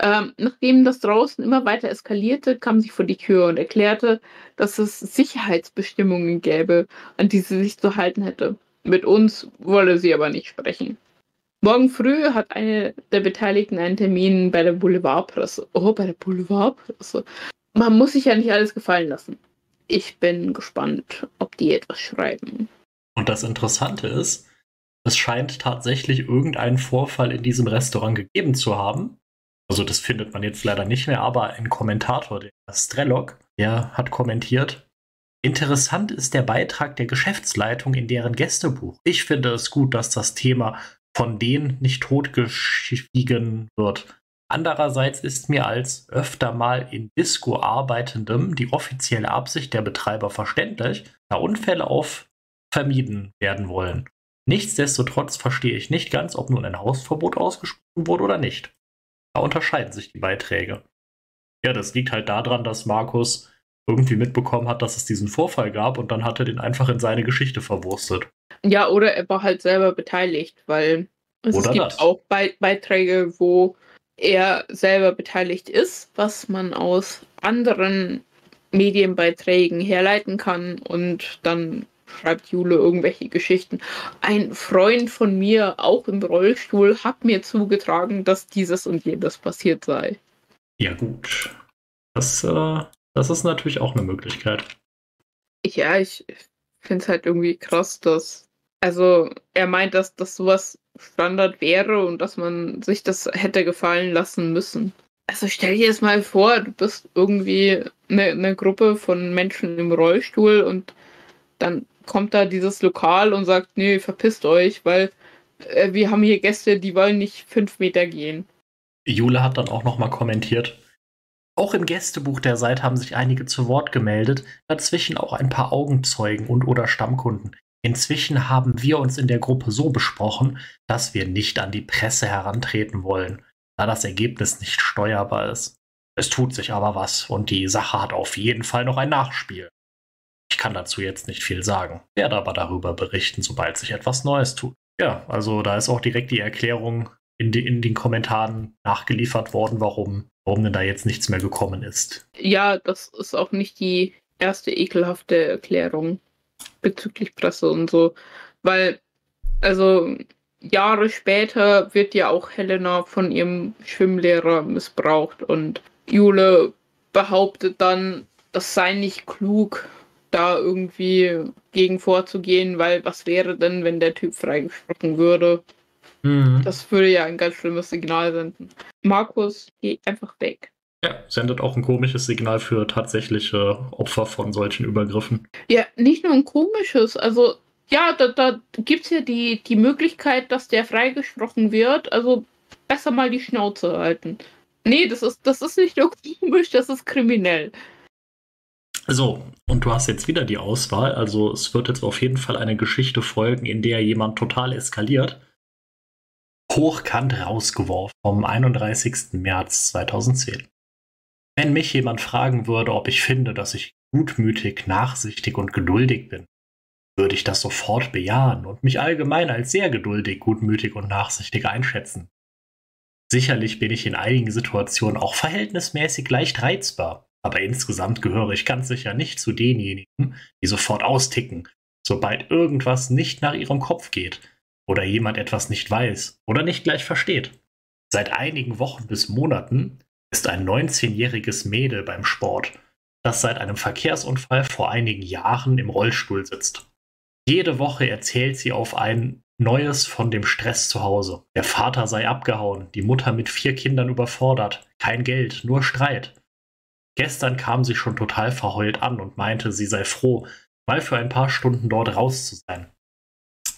Ähm, nachdem das draußen immer weiter eskalierte, kam sie vor die Tür und erklärte, dass es Sicherheitsbestimmungen gäbe, an die sie sich zu halten hätte. Mit uns wolle sie aber nicht sprechen. Morgen früh hat eine der Beteiligten einen Termin bei der Boulevardpresse. Oh, bei der Boulevardpresse. Man muss sich ja nicht alles gefallen lassen. Ich bin gespannt, ob die etwas schreiben.
Und das Interessante ist, es scheint tatsächlich irgendeinen Vorfall in diesem Restaurant gegeben zu haben. Also das findet man jetzt leider nicht mehr, aber ein Kommentator, der Strelok, Der hat kommentiert, Interessant ist der Beitrag der Geschäftsleitung in deren Gästebuch. Ich finde es gut, dass das Thema von denen nicht totgeschwiegen wird. Andererseits ist mir als öfter mal in Disco arbeitendem die offizielle Absicht der Betreiber verständlich, da Unfälle auf vermieden werden wollen. Nichtsdestotrotz verstehe ich nicht ganz, ob nun ein Hausverbot ausgesprochen wurde oder nicht. Da unterscheiden sich die Beiträge. Ja, das liegt halt daran, dass Markus irgendwie mitbekommen hat, dass es diesen Vorfall gab und dann hat er den einfach in seine Geschichte verwurstet.
Ja, oder er war halt selber beteiligt, weil es,
Oder
gibt
das.
auch Be Beiträge, wo er selber beteiligt ist, was man aus anderen Medienbeiträgen herleiten kann und dann schreibt Jule irgendwelche Geschichten. Ein Freund von mir, auch im Rollstuhl, hat mir zugetragen, dass dieses und jenes passiert sei.
Ja, gut. Das, äh, das ist natürlich auch eine Möglichkeit.
Ja, ich finde es halt irgendwie krass, dass. Also, er meint, dass das sowas Standard wäre und dass man sich das hätte gefallen lassen müssen. Also, stell dir das mal vor, du bist irgendwie eine, eine Gruppe von Menschen im Rollstuhl und dann kommt da dieses Lokal und sagt: Nee, verpisst euch, weil äh, wir haben hier Gäste, die wollen nicht fünf Meter gehen.
Jule hat dann auch nochmal kommentiert. Auch im Gästebuch der Seite haben sich einige zu Wort gemeldet, dazwischen auch ein paar Augenzeugen und oder Stammkunden. Inzwischen haben wir uns in der Gruppe so besprochen, dass wir nicht an die Presse herantreten wollen, da das Ergebnis nicht steuerbar ist. Es tut sich aber was und die Sache hat auf jeden Fall noch ein Nachspiel. Ich kann dazu jetzt nicht viel sagen, werde aber darüber berichten, sobald sich etwas Neues tut. Ja, also da ist auch direkt die Erklärung in, die, in den Kommentaren nachgeliefert worden, warum, warum denn da jetzt nichts mehr gekommen ist.
Ja, das ist auch nicht die erste ekelhafte Erklärung bezüglich Presse und so. Weil, also Jahre später wird ja auch Helena von ihrem Schwimmlehrer missbraucht und Jule behauptet dann, das sei nicht klug, da irgendwie gegen vorzugehen, weil was wäre denn, wenn der Typ freigesprochen würde? Das würde ja ein ganz schlimmes Signal senden. Markus, geh einfach weg.
Ja, sendet auch ein komisches Signal für tatsächliche Opfer von solchen Übergriffen.
Ja, nicht nur ein komisches, also ja, da, da gibt es ja die, die Möglichkeit, dass der freigesprochen wird. Also besser mal die Schnauze halten. Nee, das ist, das ist nicht nur komisch, das ist kriminell.
So, und du hast jetzt wieder die Auswahl. Also es wird jetzt auf jeden Fall eine Geschichte folgen, in der jemand total eskaliert. Hochkant rausgeworfen vom 31. März 2010. Wenn mich jemand fragen würde, ob ich finde, dass ich gutmütig, nachsichtig und geduldig bin, würde ich das sofort bejahen und mich allgemein als sehr geduldig, gutmütig und nachsichtig einschätzen. Sicherlich bin ich in einigen Situationen auch verhältnismäßig leicht reizbar, aber insgesamt gehöre ich ganz sicher nicht zu denjenigen, die sofort austicken, sobald irgendwas nicht nach ihrem Kopf geht oder jemand etwas nicht weiß oder nicht gleich versteht. Seit einigen Wochen bis Monaten ist ein 19-jähriges Mädel beim Sport, das seit einem Verkehrsunfall vor einigen Jahren im Rollstuhl sitzt. Jede Woche erzählt sie auf ein Neues von dem Stress zu Hause. Der Vater sei abgehauen, die Mutter mit vier Kindern überfordert, kein Geld, nur Streit. Gestern kam sie schon total verheult an und meinte, sie sei froh, mal für ein paar Stunden dort raus zu sein.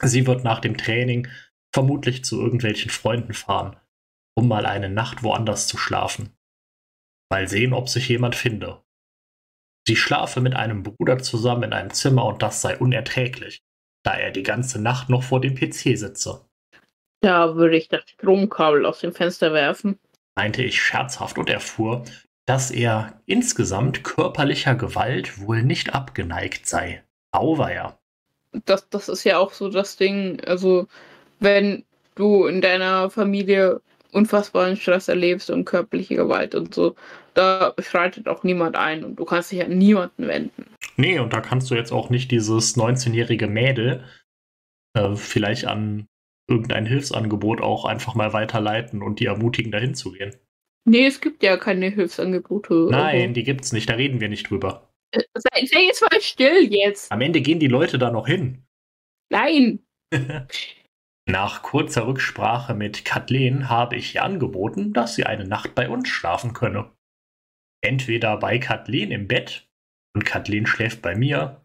Sie wird nach dem Training vermutlich zu irgendwelchen Freunden fahren, um mal eine Nacht woanders zu schlafen. Mal sehen, ob sich jemand finde. Sie schlafe mit einem Bruder zusammen in einem Zimmer und das sei unerträglich, da er die ganze Nacht noch vor dem PC sitze,
Da würde ich das Stromkabel aus dem Fenster werfen.
meinte ich scherzhaft und erfuhr, dass er insgesamt körperlicher Gewalt wohl nicht abgeneigt sei. Auweia.
Das, das ist ja auch so das Ding. Also, wenn du in deiner Familie unfassbaren Stress erlebst und körperliche Gewalt und so, da schreitet auch niemand ein und du kannst dich an niemanden wenden.
Nee, und da kannst du jetzt auch nicht dieses 19-jährige Mädel äh, vielleicht an irgendein Hilfsangebot auch einfach mal weiterleiten und die ermutigen, dahin zu gehen.
Nee, es gibt ja keine Hilfsangebote.
Nein, die gibt's nicht, da reden wir nicht drüber.
Also, sei, sei jetzt mal still jetzt.
Am Ende gehen die Leute da noch hin.
Nein.
Nach kurzer Rücksprache mit Kathleen habe ich ihr angeboten, dass sie eine Nacht bei uns schlafen könne. Entweder bei Kathleen im Bett und Kathleen schläft bei mir.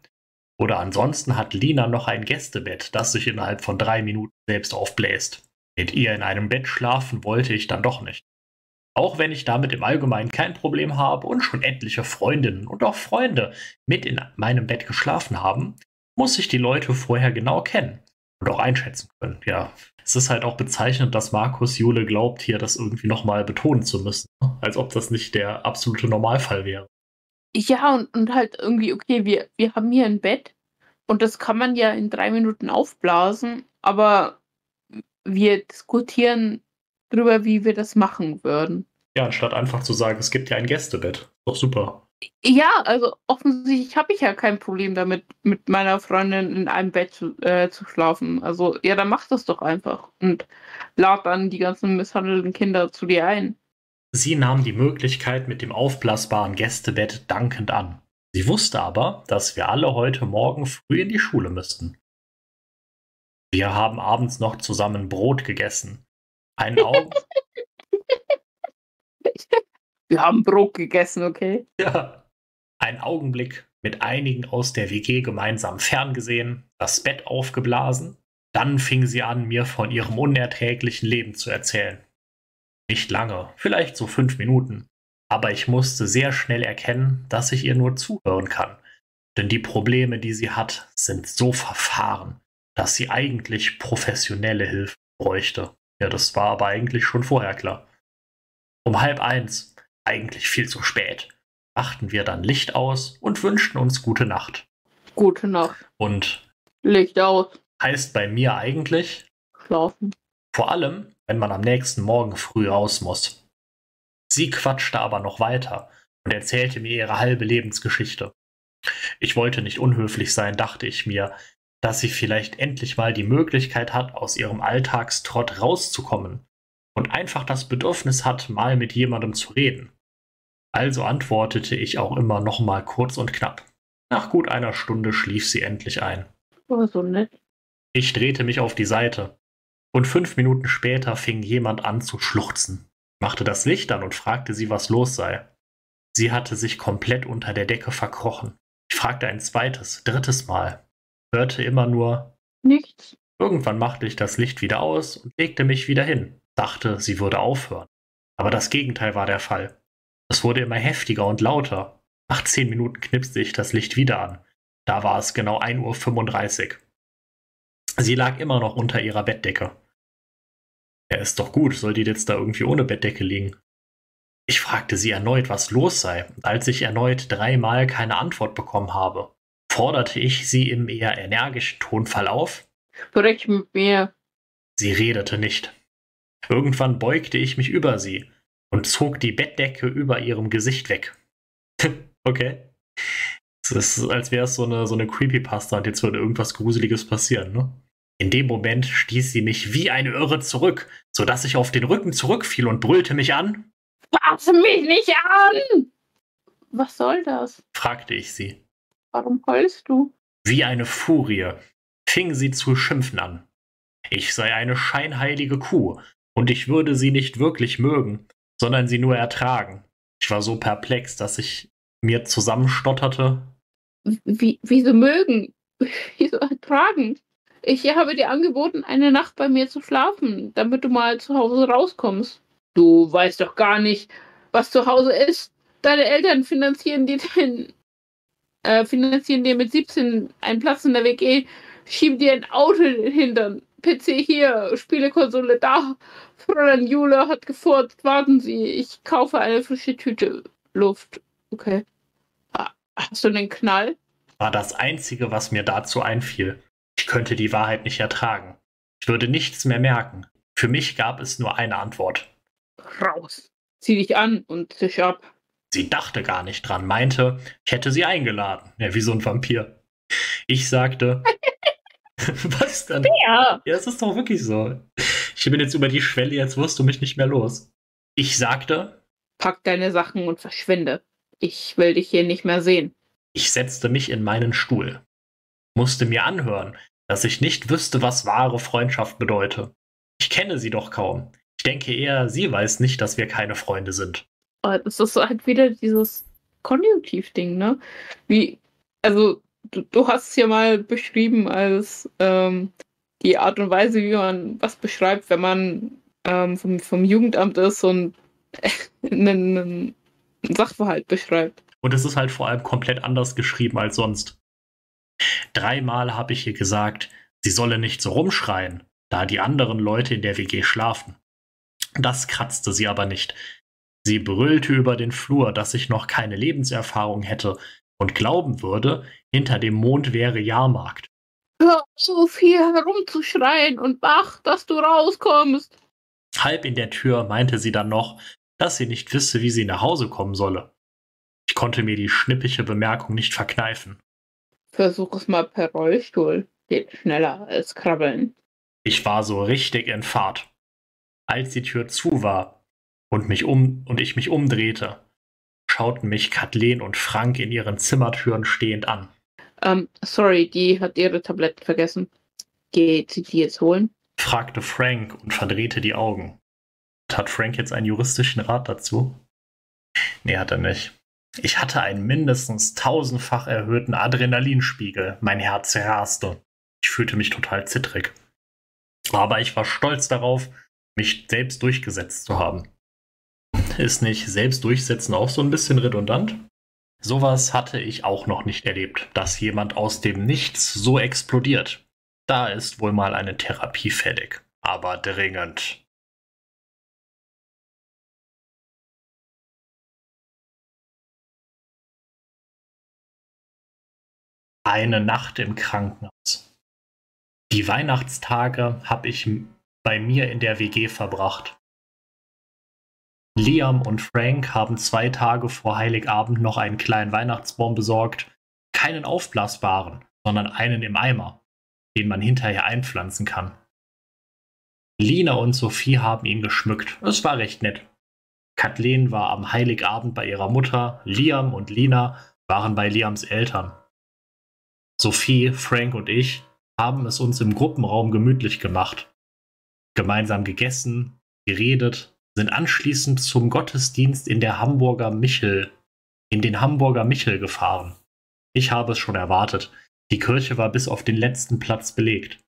Oder ansonsten hat Lina noch ein Gästebett, das sich innerhalb von drei Minuten selbst aufbläst. Mit ihr in einem Bett schlafen wollte ich dann doch nicht. Auch wenn ich damit im Allgemeinen kein Problem habe und schon etliche Freundinnen und auch Freunde mit in meinem Bett geschlafen haben, muss ich die Leute vorher genau kennen und auch einschätzen können. Ja, es ist halt auch bezeichnend, dass Markus Jule glaubt, hier das irgendwie nochmal betonen zu müssen, ne? als ob das nicht der absolute Normalfall wäre.
Ja, und, und halt irgendwie, okay, wir, wir haben hier ein Bett und das kann man ja in drei Minuten aufblasen, aber wir diskutieren drüber, wie wir das machen würden.
Ja, anstatt einfach zu sagen, es gibt ja ein Gästebett. Doch super.
Ja, also offensichtlich habe ich ja kein Problem damit, mit meiner Freundin in einem Bett zu, äh, zu schlafen. Also, ja, dann mach das doch einfach und lad dann die ganzen misshandelten Kinder zu dir ein.
Sie nahm die Möglichkeit mit dem aufblasbaren Gästebett dankend an. Sie wusste aber, dass wir alle heute Morgen früh in die Schule müssten. Wir haben abends noch zusammen Brot gegessen. Einen Augen.
Wir haben Brot gegessen, okay?
ja. Ein Augenblick mit einigen aus der WG gemeinsam ferngesehen, das Bett aufgeblasen. Dann fing sie an, mir von ihrem unerträglichen Leben zu erzählen. Nicht lange, vielleicht so fünf Minuten. Aber ich musste sehr schnell erkennen, dass ich ihr nur zuhören kann. Denn die Probleme, die sie hat, sind so verfahren, dass sie eigentlich professionelle Hilfe bräuchte. Ja, das war aber eigentlich schon vorher klar. Um halb eins, eigentlich viel zu spät, machten wir dann Licht aus und wünschten uns gute Nacht.
Gute Nacht.
Und
Licht aus.
heißt bei mir eigentlich,
Schlafen.
vor allem, wenn man am nächsten Morgen früh raus muss. Sie quatschte aber noch weiter und erzählte mir ihre halbe Lebensgeschichte. Ich wollte nicht unhöflich sein, dachte ich mir, dass sie vielleicht endlich mal die Möglichkeit hat, aus ihrem Alltagstrott rauszukommen und einfach das Bedürfnis hat, mal mit jemandem zu reden. Also antwortete ich auch immer noch mal kurz und knapp. Nach gut einer Stunde schlief sie endlich ein.
Oh, so nett.
Ich drehte mich auf die Seite. Und fünf Minuten später fing jemand an zu schluchzen, machte das Licht an und fragte sie, was los sei. Sie hatte sich komplett unter der Decke verkrochen. Ich fragte ein zweites, drittes Mal, hörte immer nur
Nichts.
Irgendwann machte ich das Licht wieder aus und legte mich wieder hin, dachte, sie würde aufhören. Aber das Gegenteil war der Fall. Es wurde immer heftiger und lauter. Nach zehn Minuten knipste ich das Licht wieder an. Da war es genau 1.35 Uhr. Sie lag immer noch unter ihrer Bettdecke. Ja, ist doch gut, soll die jetzt da irgendwie ohne Bettdecke liegen? Ich fragte sie erneut, was los sei, als ich erneut dreimal keine Antwort bekommen habe, forderte ich sie im eher energischen Tonfall auf.
Sprich mit mir.
Sie redete nicht. Irgendwann beugte ich mich über sie und zog die Bettdecke über ihrem Gesicht weg. okay. Es ist, als wäre es so eine, so eine Creepypasta und jetzt würde irgendwas Gruseliges passieren, ne? In dem Moment stieß sie mich wie eine Irre zurück, sodass ich auf den Rücken zurückfiel und brüllte mich an.
Fass mich nicht an! Was soll das?
fragte ich sie.
Warum heulst du?
Wie eine Furie fing sie zu schimpfen an. Ich sei eine scheinheilige Kuh und ich würde sie nicht wirklich mögen, sondern sie nur ertragen. Ich war so perplex, dass ich mir zusammenstotterte.
Wie, wieso mögen? Wieso ertragen? Ich habe dir angeboten, eine Nacht bei mir zu schlafen, damit du mal zu Hause rauskommst. Du weißt doch gar nicht, was zu Hause ist. Deine Eltern finanzieren dir den, äh, finanzieren dir mit 17 einen Platz in der WG, schieben dir ein Auto in den Hintern. PC hier, Spielekonsole da. Fräulein Jule hat gefurzt. Warten Sie, ich kaufe eine frische Tüte Luft. Okay. Ah, Hast du einen Knall?
War das Einzige, was mir dazu einfiel. Ich könnte die Wahrheit nicht ertragen. Ich würde nichts mehr merken. Für mich gab es nur eine Antwort.
Raus. Zieh dich an und zisch ab.
Sie dachte gar nicht dran, meinte, ich hätte sie eingeladen. Ja, wie so ein Vampir. Ich sagte, was denn?
Ja.
Ja, es ist doch wirklich so. Ich bin jetzt über die Schwelle, jetzt wirst du mich nicht mehr los. Ich sagte,
Pack deine Sachen und verschwinde. Ich will dich hier nicht mehr sehen.
ich setzte mich in meinen Stuhl. Musste mir anhören, dass ich nicht wüsste, was wahre Freundschaft bedeute. Ich kenne sie doch kaum. Ich denke eher, sie weiß nicht, dass wir keine Freunde sind.
Das ist halt wieder dieses Konjunktivding, ne? Wie, also du, du hast es ja mal beschrieben als ähm, die Art und Weise, wie man was beschreibt, wenn man ähm, vom, vom Jugendamt ist und einen, einen Sachverhalt beschreibt.
Und es ist halt vor allem komplett anders geschrieben als sonst. Dreimal habe ich ihr gesagt, sie solle nicht so rumschreien, da die anderen Leute in der WG schlafen. Das kratzte sie aber nicht. Sie brüllte über den Flur, dass ich noch keine Lebenserfahrung hätte und glauben würde, hinter dem Mond wäre Jahrmarkt.
Hör auf, hier herumzuschreien und mach, dass du rauskommst.
Halb in der Tür meinte sie dann noch, dass sie nicht wisse, wie sie nach Hause kommen solle. Ich konnte mir die schnippige Bemerkung nicht verkneifen.
Versuch es mal per Rollstuhl. Geht schneller als Krabbeln.
Ich war so richtig in Fahrt. Als die Tür zu war und, mich um, und ich mich umdrehte, schauten mich Kathleen und Frank in ihren Zimmertüren stehend an.
Ähm, sorry, die hat ihre Tabletten vergessen. Geht sie die jetzt holen?
fragte Frank und verdrehte die Augen. Hat Frank jetzt einen juristischen Rat dazu? Nee, hat er nicht. Ich hatte einen mindestens tausendfach erhöhten Adrenalinspiegel. Mein Herz raste. Ich fühlte mich total zittrig. Aber ich war stolz darauf, mich selbst durchgesetzt zu haben. Ist nicht selbst durchsetzen auch so ein bisschen redundant? Sowas hatte ich auch noch nicht erlebt, dass jemand aus dem Nichts so explodiert. Da ist wohl mal eine Therapie fällig, aber dringend. Eine Nacht im Krankenhaus. Die Weihnachtstage habe ich bei mir in der WG verbracht. Liam und Frank haben zwei Tage vor Heiligabend noch einen kleinen Weihnachtsbaum besorgt. Keinen aufblasbaren, sondern einen im Eimer, den man hinterher einpflanzen kann. Lina und Sophie haben ihn geschmückt. Es war recht nett. Kathleen war am Heiligabend bei ihrer Mutter, Liam und Lina waren bei Liams Eltern. Sophie, Frank und ich haben es uns im Gruppenraum gemütlich gemacht. Gemeinsam gegessen, geredet, sind anschließend zum Gottesdienst in der Hamburger Michel, in den Hamburger Michel gefahren. Ich habe es schon erwartet. Die Kirche war bis auf den letzten Platz belegt.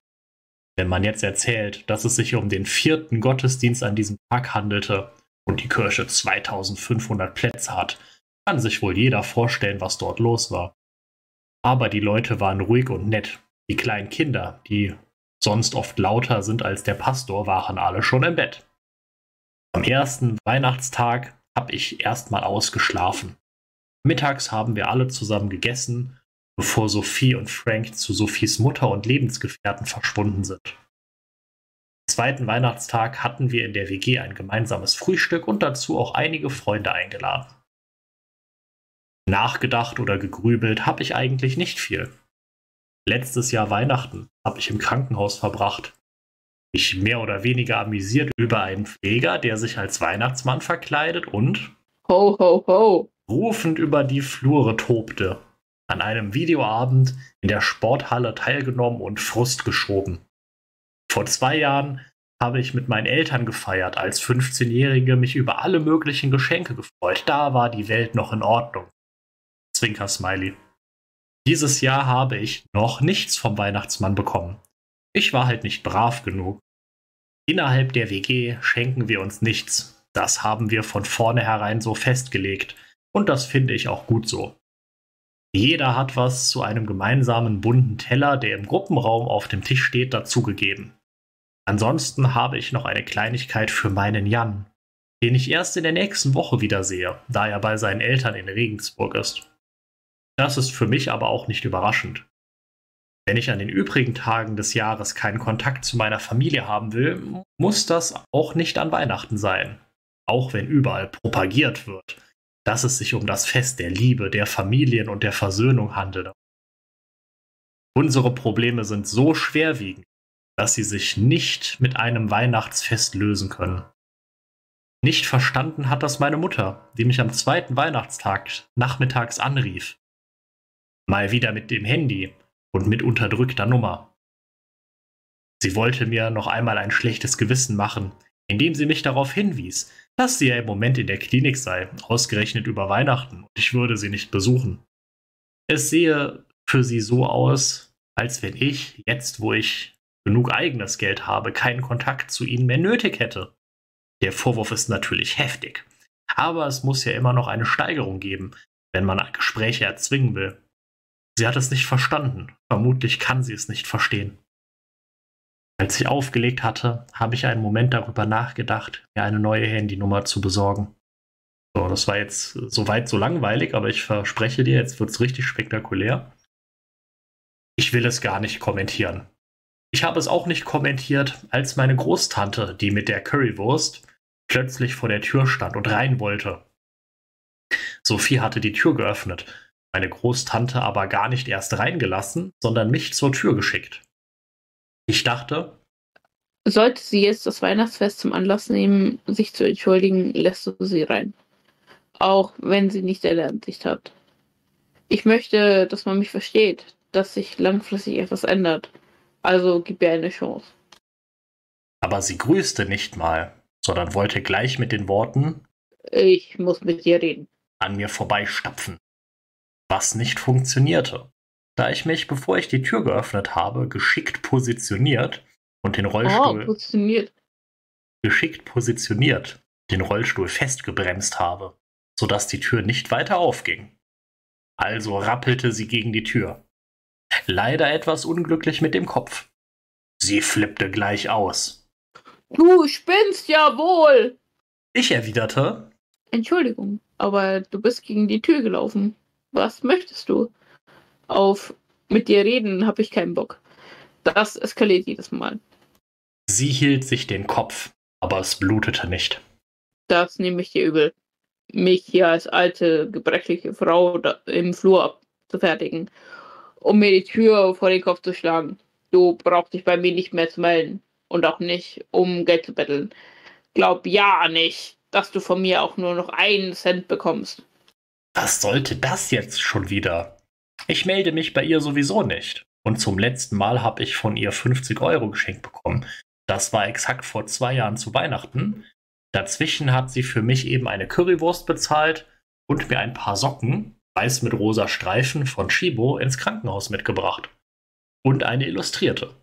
Wenn man jetzt erzählt, dass es sich um den vierten Gottesdienst an diesem Tag handelte und die Kirche 2500 Plätze hat, kann sich wohl jeder vorstellen, was dort los war. Aber die Leute waren ruhig und nett. Die kleinen Kinder, die sonst oft lauter sind als der Pastor, waren alle schon im Bett. Am ersten Weihnachtstag habe ich erstmal ausgeschlafen. Mittags haben wir alle zusammen gegessen, bevor Sophie und Frank zu Sophies Mutter und Lebensgefährten verschwunden sind. Am zweiten Weihnachtstag hatten wir in der WG ein gemeinsames Frühstück und dazu auch einige Freunde eingeladen. Nachgedacht oder gegrübelt habe ich eigentlich nicht viel. Letztes Jahr Weihnachten habe ich im Krankenhaus verbracht. Ich mehr oder weniger amüsiert über einen Pfleger, der sich als Weihnachtsmann verkleidet und
Ho, ho, ho.
rufend über die Flure tobte. An einem Videoabend in der Sporthalle teilgenommen und Frust geschoben. Vor zwei Jahren habe ich mit meinen Eltern gefeiert, als 15-Jährige mich über alle möglichen Geschenke gefreut. Da war die Welt noch in Ordnung. Zwinker-Smiley. Dieses Jahr habe ich noch nichts vom Weihnachtsmann bekommen. Ich war halt nicht brav genug. Innerhalb der WG schenken wir uns nichts. Das haben wir von vornherein so festgelegt. Und das finde ich auch gut so. Jeder hat was zu einem gemeinsamen bunten Teller, der im Gruppenraum auf dem Tisch steht, dazugegeben. Ansonsten habe ich noch eine Kleinigkeit für meinen Jan, den ich erst in der nächsten Woche wiedersehe, da er bei seinen Eltern in Regensburg ist. Das ist für mich aber auch nicht überraschend. Wenn ich an den übrigen Tagen des Jahres keinen Kontakt zu meiner Familie haben will, muss das auch nicht an Weihnachten sein. Auch wenn überall propagiert wird, dass es sich um das Fest der Liebe, der Familien und der Versöhnung handelt. Unsere Probleme sind so schwerwiegend, dass sie sich nicht mit einem Weihnachtsfest lösen können. Nicht verstanden hat das meine Mutter, die mich am zweiten Weihnachtstag nachmittags anrief. Mal wieder mit dem Handy und mit unterdrückter Nummer. Sie wollte mir noch einmal ein schlechtes Gewissen machen, indem sie mich darauf hinwies, dass sie ja im Moment in der Klinik sei, ausgerechnet über Weihnachten, und ich würde sie nicht besuchen. Es sehe für sie so aus, als wenn ich, jetzt wo ich genug eigenes Geld habe, keinen Kontakt zu ihnen mehr nötig hätte. Der Vorwurf ist natürlich heftig, aber es muss ja immer noch eine Steigerung geben, wenn man Gespräche erzwingen will. Sie hat es nicht verstanden, vermutlich kann sie es nicht verstehen. Als ich aufgelegt hatte, habe ich einen Moment darüber nachgedacht, mir eine neue Handynummer zu besorgen. So, das war jetzt soweit so langweilig, aber ich verspreche dir, jetzt wird es richtig spektakulär. Ich will es gar nicht kommentieren. Ich habe es auch nicht kommentiert, als meine Großtante, die mit der Currywurst, plötzlich vor der Tür stand und rein wollte. Sophie hatte die Tür geöffnet, meine Großtante aber gar nicht erst reingelassen, sondern mich zur Tür geschickt. Ich dachte.
Sollte sie jetzt das Weihnachtsfest zum Anlass nehmen, sich zu entschuldigen, lässt du sie rein. Auch wenn sie nicht der Ansicht hat. Ich möchte, dass man mich versteht, dass sich langfristig etwas ändert. Also gib ihr eine Chance.
Aber sie grüßte nicht mal, sondern wollte gleich mit den Worten
Ich muss mit dir reden.
an mir vorbeistapfen. Was nicht funktionierte da ich mich, bevor ich die Tür geöffnet habe, geschickt positioniert und den Rollstuhl
Oh, positioniert.
geschickt positioniert den Rollstuhl festgebremst habe, sodass die Tür nicht weiter aufging. Also rappelte sie gegen die Tür. Leider etwas unglücklich mit dem Kopf. Sie flippte gleich aus.
Du spinnst ja wohl!
Ich erwiderte,
Entschuldigung, aber du bist gegen die Tür gelaufen. Was möchtest du? Auf mit dir reden habe ich keinen Bock. Das eskaliert jedes Mal.
sie hielt sich den Kopf, aber es blutete nicht.
Das nehme ich dir übel. Mich hier als alte, gebrechliche Frau im Flur abzufertigen, um mir die Tür vor den Kopf zu schlagen. Du brauchst dich bei mir nicht mehr zu melden. Und auch nicht, um Geld zu betteln. Glaub ja nicht, dass du von mir auch nur noch einen Cent bekommst.
Was sollte das jetzt schon wieder? Ich melde mich bei ihr sowieso nicht. Und zum letzten Mal habe ich von ihr 50 Euro geschenkt bekommen. Das war exakt vor zwei Jahren zu Weihnachten. Dazwischen hat sie für mich eben eine Currywurst bezahlt und mir ein paar Socken, weiß mit rosa Streifen von Shibo, ins Krankenhaus mitgebracht. Und eine illustrierte.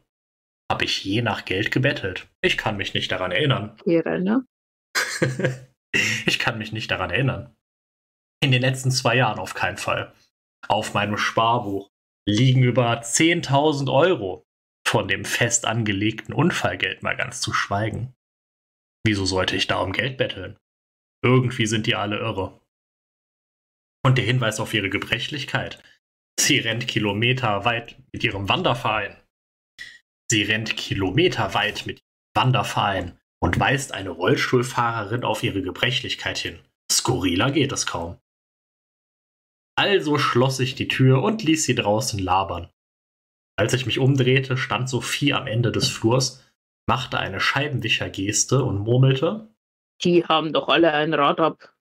Habe ich je nach Geld gebettelt. Ich kann mich nicht daran erinnern.
Ehre, ne?
ich kann mich nicht daran erinnern. In den letzten zwei Jahren auf keinen Fall. Auf meinem Sparbuch liegen über 10.000 Euro. Von dem fest angelegten Unfallgeld mal ganz zu schweigen. Wieso sollte ich da um Geld betteln? Irgendwie sind die alle irre. Und der Hinweis auf ihre Gebrechlichkeit. Sie rennt kilometerweit mit ihrem Wanderverein. Sie rennt kilometerweit mit ihrem Wanderverein und weist eine Rollstuhlfahrerin auf ihre Gebrechlichkeit hin. Skurriler geht es kaum. Also schloss ich die Tür und ließ sie draußen labern. Als ich mich umdrehte, stand Sophie am Ende des Flurs, machte eine Scheibenwischergeste und murmelte,
Die haben doch alle ein Rad ab.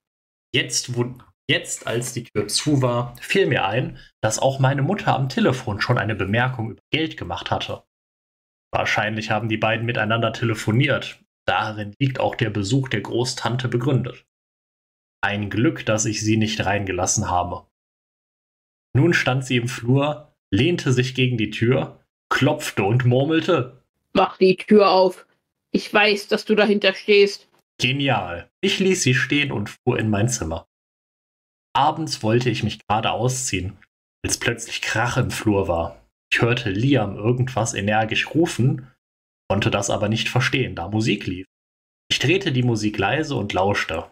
Jetzt, wo, jetzt, als die Tür zu war, fiel mir ein, dass auch meine Mutter am Telefon schon eine Bemerkung über Geld gemacht hatte. Wahrscheinlich haben die beiden miteinander telefoniert. Darin liegt auch der Besuch der Großtante begründet. Ein Glück, dass ich sie nicht reingelassen habe. Nun stand sie im Flur, lehnte sich gegen die Tür, klopfte und murmelte.
Mach die Tür auf. Ich weiß, dass du dahinter stehst.
Genial. Ich ließ sie stehen und fuhr in mein Zimmer. Abends wollte ich mich gerade ausziehen, als plötzlich Krach im Flur war. Ich hörte Liam irgendwas energisch rufen, konnte das aber nicht verstehen, da Musik lief. Ich drehte die Musik leise und lauschte.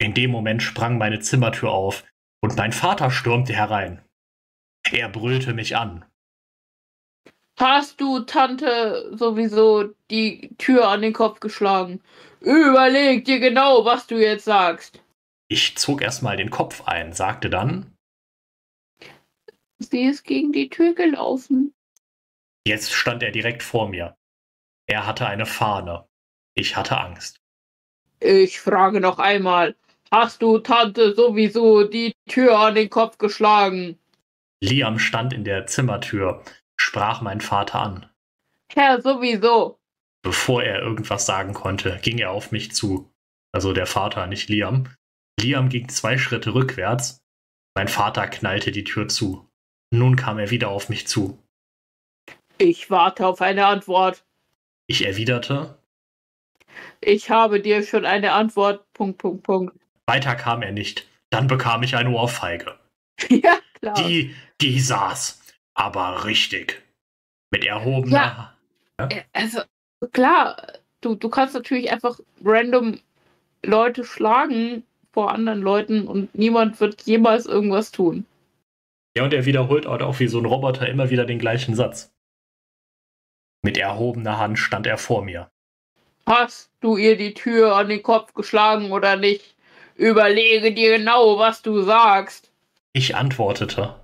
In dem Moment sprang meine Zimmertür auf und mein Vater stürmte herein. Er brüllte mich an.
Hast du Tante sowieso die Tür an den Kopf geschlagen? Überleg dir genau, was du jetzt sagst.
Ich zog erstmal den Kopf ein, sagte dann,
Sie ist gegen die Tür gelaufen.
Jetzt stand er direkt vor mir. Er hatte eine Fahne. Ich hatte Angst.
Ich frage noch einmal. Hast du Tante sowieso die Tür an den Kopf geschlagen?
Liam stand in der Zimmertür, sprach meinen Vater an.
Herr, sowieso.
Bevor er irgendwas sagen konnte, ging er auf mich zu. also der Vater, nicht Liam. Liam ging zwei Schritte rückwärts. Mein Vater knallte die Tür zu. Nun kam er wieder auf mich zu.
Ich warte auf eine Antwort.
Ich erwiderte.
Ich habe dir schon eine Antwort. Punkt, Punkt, Punkt.
Weiter kam er nicht. Dann bekam ich eine Ohrfeige.
ja, klar.
Die, die saß. Aber richtig. Mit erhobener.
Ja. Also, klar, du, du kannst natürlich einfach random Leute schlagen vor anderen Leuten und niemand wird jemals irgendwas tun.
Ja, und er wiederholt auch wie so ein Roboter immer wieder den gleichen Satz. Mit erhobener Hand stand er vor mir.
Hast du ihr die Tür an den Kopf geschlagen oder nicht? Überlege dir genau, was du sagst.
Ich antwortete.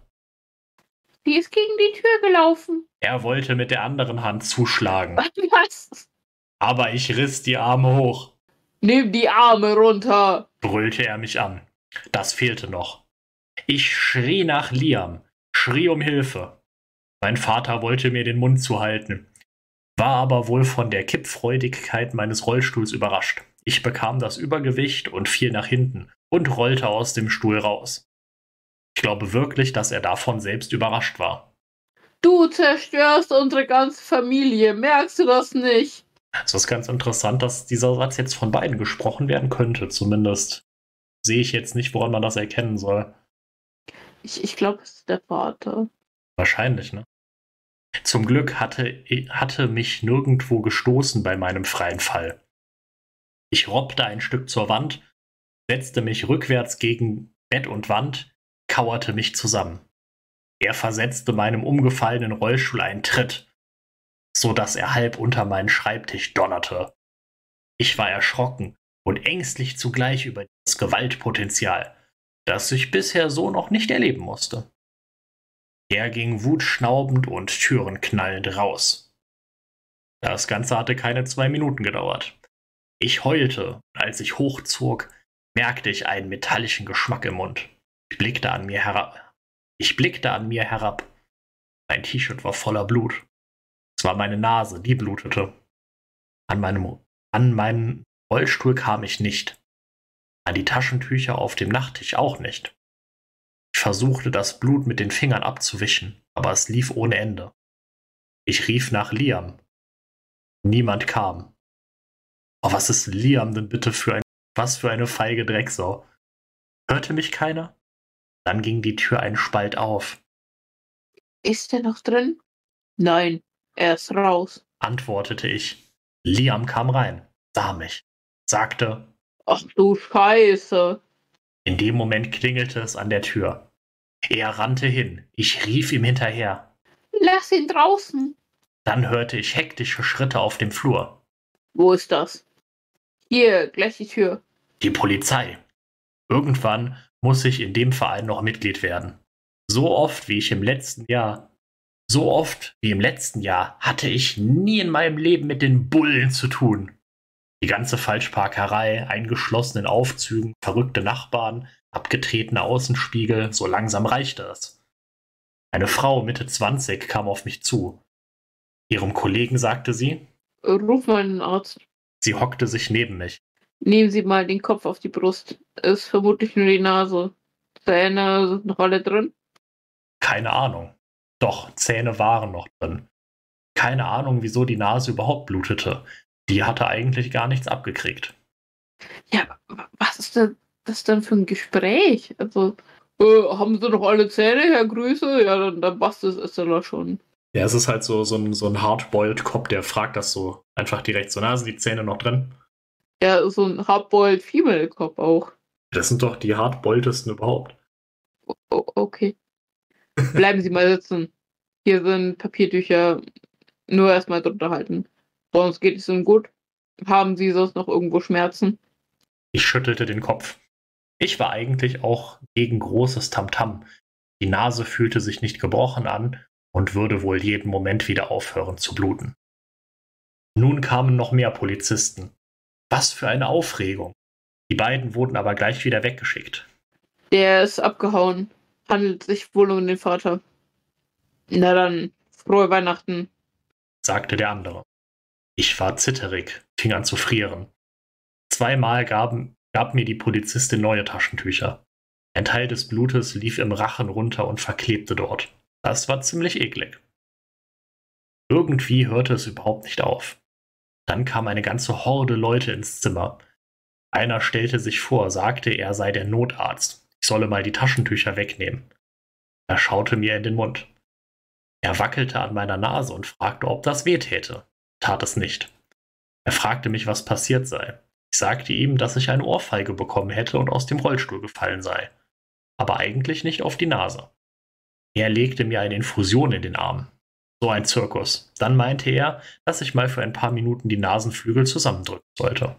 Die ist gegen die Tür gelaufen.
Er wollte mit der anderen Hand zuschlagen.
Was?
Aber ich riss die Arme hoch.
Nimm die Arme runter,
brüllte er mich an. Das fehlte noch. Ich schrie nach Liam, schrie um Hilfe. Mein Vater wollte mir den Mund zuhalten, war aber wohl von der Kippfreudigkeit meines Rollstuhls überrascht. Ich bekam das Übergewicht und fiel nach hinten und rollte aus dem Stuhl raus. Ich glaube wirklich, dass er davon selbst überrascht war.
Du zerstörst unsere ganze Familie, merkst du das nicht?
Es ist ganz interessant, dass dieser Satz jetzt von beiden gesprochen werden könnte. Zumindest sehe ich jetzt nicht, woran man das erkennen soll.
Ich, ich glaube, es ist der Vater.
Wahrscheinlich, ne? Zum Glück hatte, hatte mich nirgendwo gestoßen bei meinem freien Fall. Ich robbte ein Stück zur Wand, setzte mich rückwärts gegen Bett und Wand, kauerte mich zusammen. Er versetzte meinem umgefallenen Rollstuhl einen Tritt, so dass er halb unter meinen Schreibtisch donnerte. Ich war erschrocken und ängstlich zugleich über das Gewaltpotenzial, das ich bisher so noch nicht erleben musste. Er ging wutschnaubend und türenknallend raus. Das Ganze hatte keine zwei Minuten gedauert. Ich heulte, als ich hochzog, merkte ich einen metallischen Geschmack im Mund. Ich blickte an mir herab. Ich blickte an mir herab. Mein T-Shirt war voller Blut. Es war meine Nase, die blutete. An meinem, an meinen Rollstuhl kam ich nicht. An die Taschentücher auf dem Nachttisch auch nicht. Ich versuchte das Blut mit den Fingern abzuwischen, aber es lief ohne Ende. Ich rief nach Liam. Niemand kam. Oh, was ist Liam denn bitte für ein, was für eine feige Drecksau? Hörte mich keiner? Dann ging die Tür einen Spalt auf.
Ist er noch drin? Nein, er ist raus,
antwortete ich. Liam kam rein, sah mich, sagte,
Ach du Scheiße.
In dem Moment klingelte es an der Tür. Er rannte hin, ich rief ihm hinterher.
Lass ihn draußen.
Dann hörte ich hektische Schritte auf dem Flur.
Wo ist das? Hier, gleich die Tür.
Die Polizei. Irgendwann muss ich in dem Verein noch Mitglied werden. So oft wie ich im letzten Jahr so oft wie im letzten Jahr hatte ich nie in meinem Leben mit den Bullen zu tun. Die ganze Falschparkerei, eingeschlossenen Aufzügen, verrückte Nachbarn, abgetretene Außenspiegel, so langsam reichte es. Eine Frau Mitte 20 kam auf mich zu. Ihrem Kollegen sagte sie:
Ruf mal einen Arzt.
Sie hockte sich neben mich.
Nehmen Sie mal den Kopf auf die Brust. Ist vermutlich nur die Nase. Zähne sind noch alle drin?
Keine Ahnung. Doch, Zähne waren noch drin. Keine Ahnung, wieso die Nase überhaupt blutete. Die hatte eigentlich gar nichts abgekriegt.
Ja, was ist denn das denn für ein Gespräch? Also, äh, haben Sie noch alle Zähne, Herr Grüße? Ja, dann, dann passt es ist ja schon.
Ja, es ist halt so, so ein, so ein hardboiled Cop, der fragt das so einfach direkt so, na, sind die Zähne noch drin?
Ja, so ein hardboiled Female Cop auch.
Das sind doch die hardboildesten überhaupt.
O okay. Bleiben Sie mal sitzen. Hier sind Papiertücher. Nur erstmal drunter halten. Sonst geht es Ihnen gut. Haben Sie sonst noch irgendwo Schmerzen?
Ich schüttelte den Kopf. Ich war eigentlich auch gegen großes Tamtam. -Tam. Die Nase fühlte sich nicht gebrochen an und würde wohl jeden Moment wieder aufhören zu bluten. Nun kamen noch mehr Polizisten. Was für eine Aufregung. Die beiden wurden aber gleich wieder weggeschickt.
Der ist abgehauen handelt sich wohl um den Vater. Na dann, frohe Weihnachten,
sagte der andere. Ich war zitterig, fing an zu frieren. Zweimal gaben, gab mir die Polizistin neue Taschentücher. Ein Teil des Blutes lief im Rachen runter und verklebte dort. Das war ziemlich eklig. Irgendwie hörte es überhaupt nicht auf. Dann kam eine ganze Horde Leute ins Zimmer. Einer stellte sich vor, sagte, er sei der Notarzt. Ich solle mal die Taschentücher wegnehmen. Er schaute mir in den Mund. Er wackelte an meiner Nase und fragte, ob das weh täte. Tat es nicht. Er fragte mich, was passiert sei. Ich sagte ihm, dass ich eine Ohrfeige bekommen hätte und aus dem Rollstuhl gefallen sei. Aber eigentlich nicht auf die Nase. Er legte mir eine Infusion in den Arm. So ein Zirkus. Dann meinte er, dass ich mal für ein paar Minuten die Nasenflügel zusammendrücken sollte.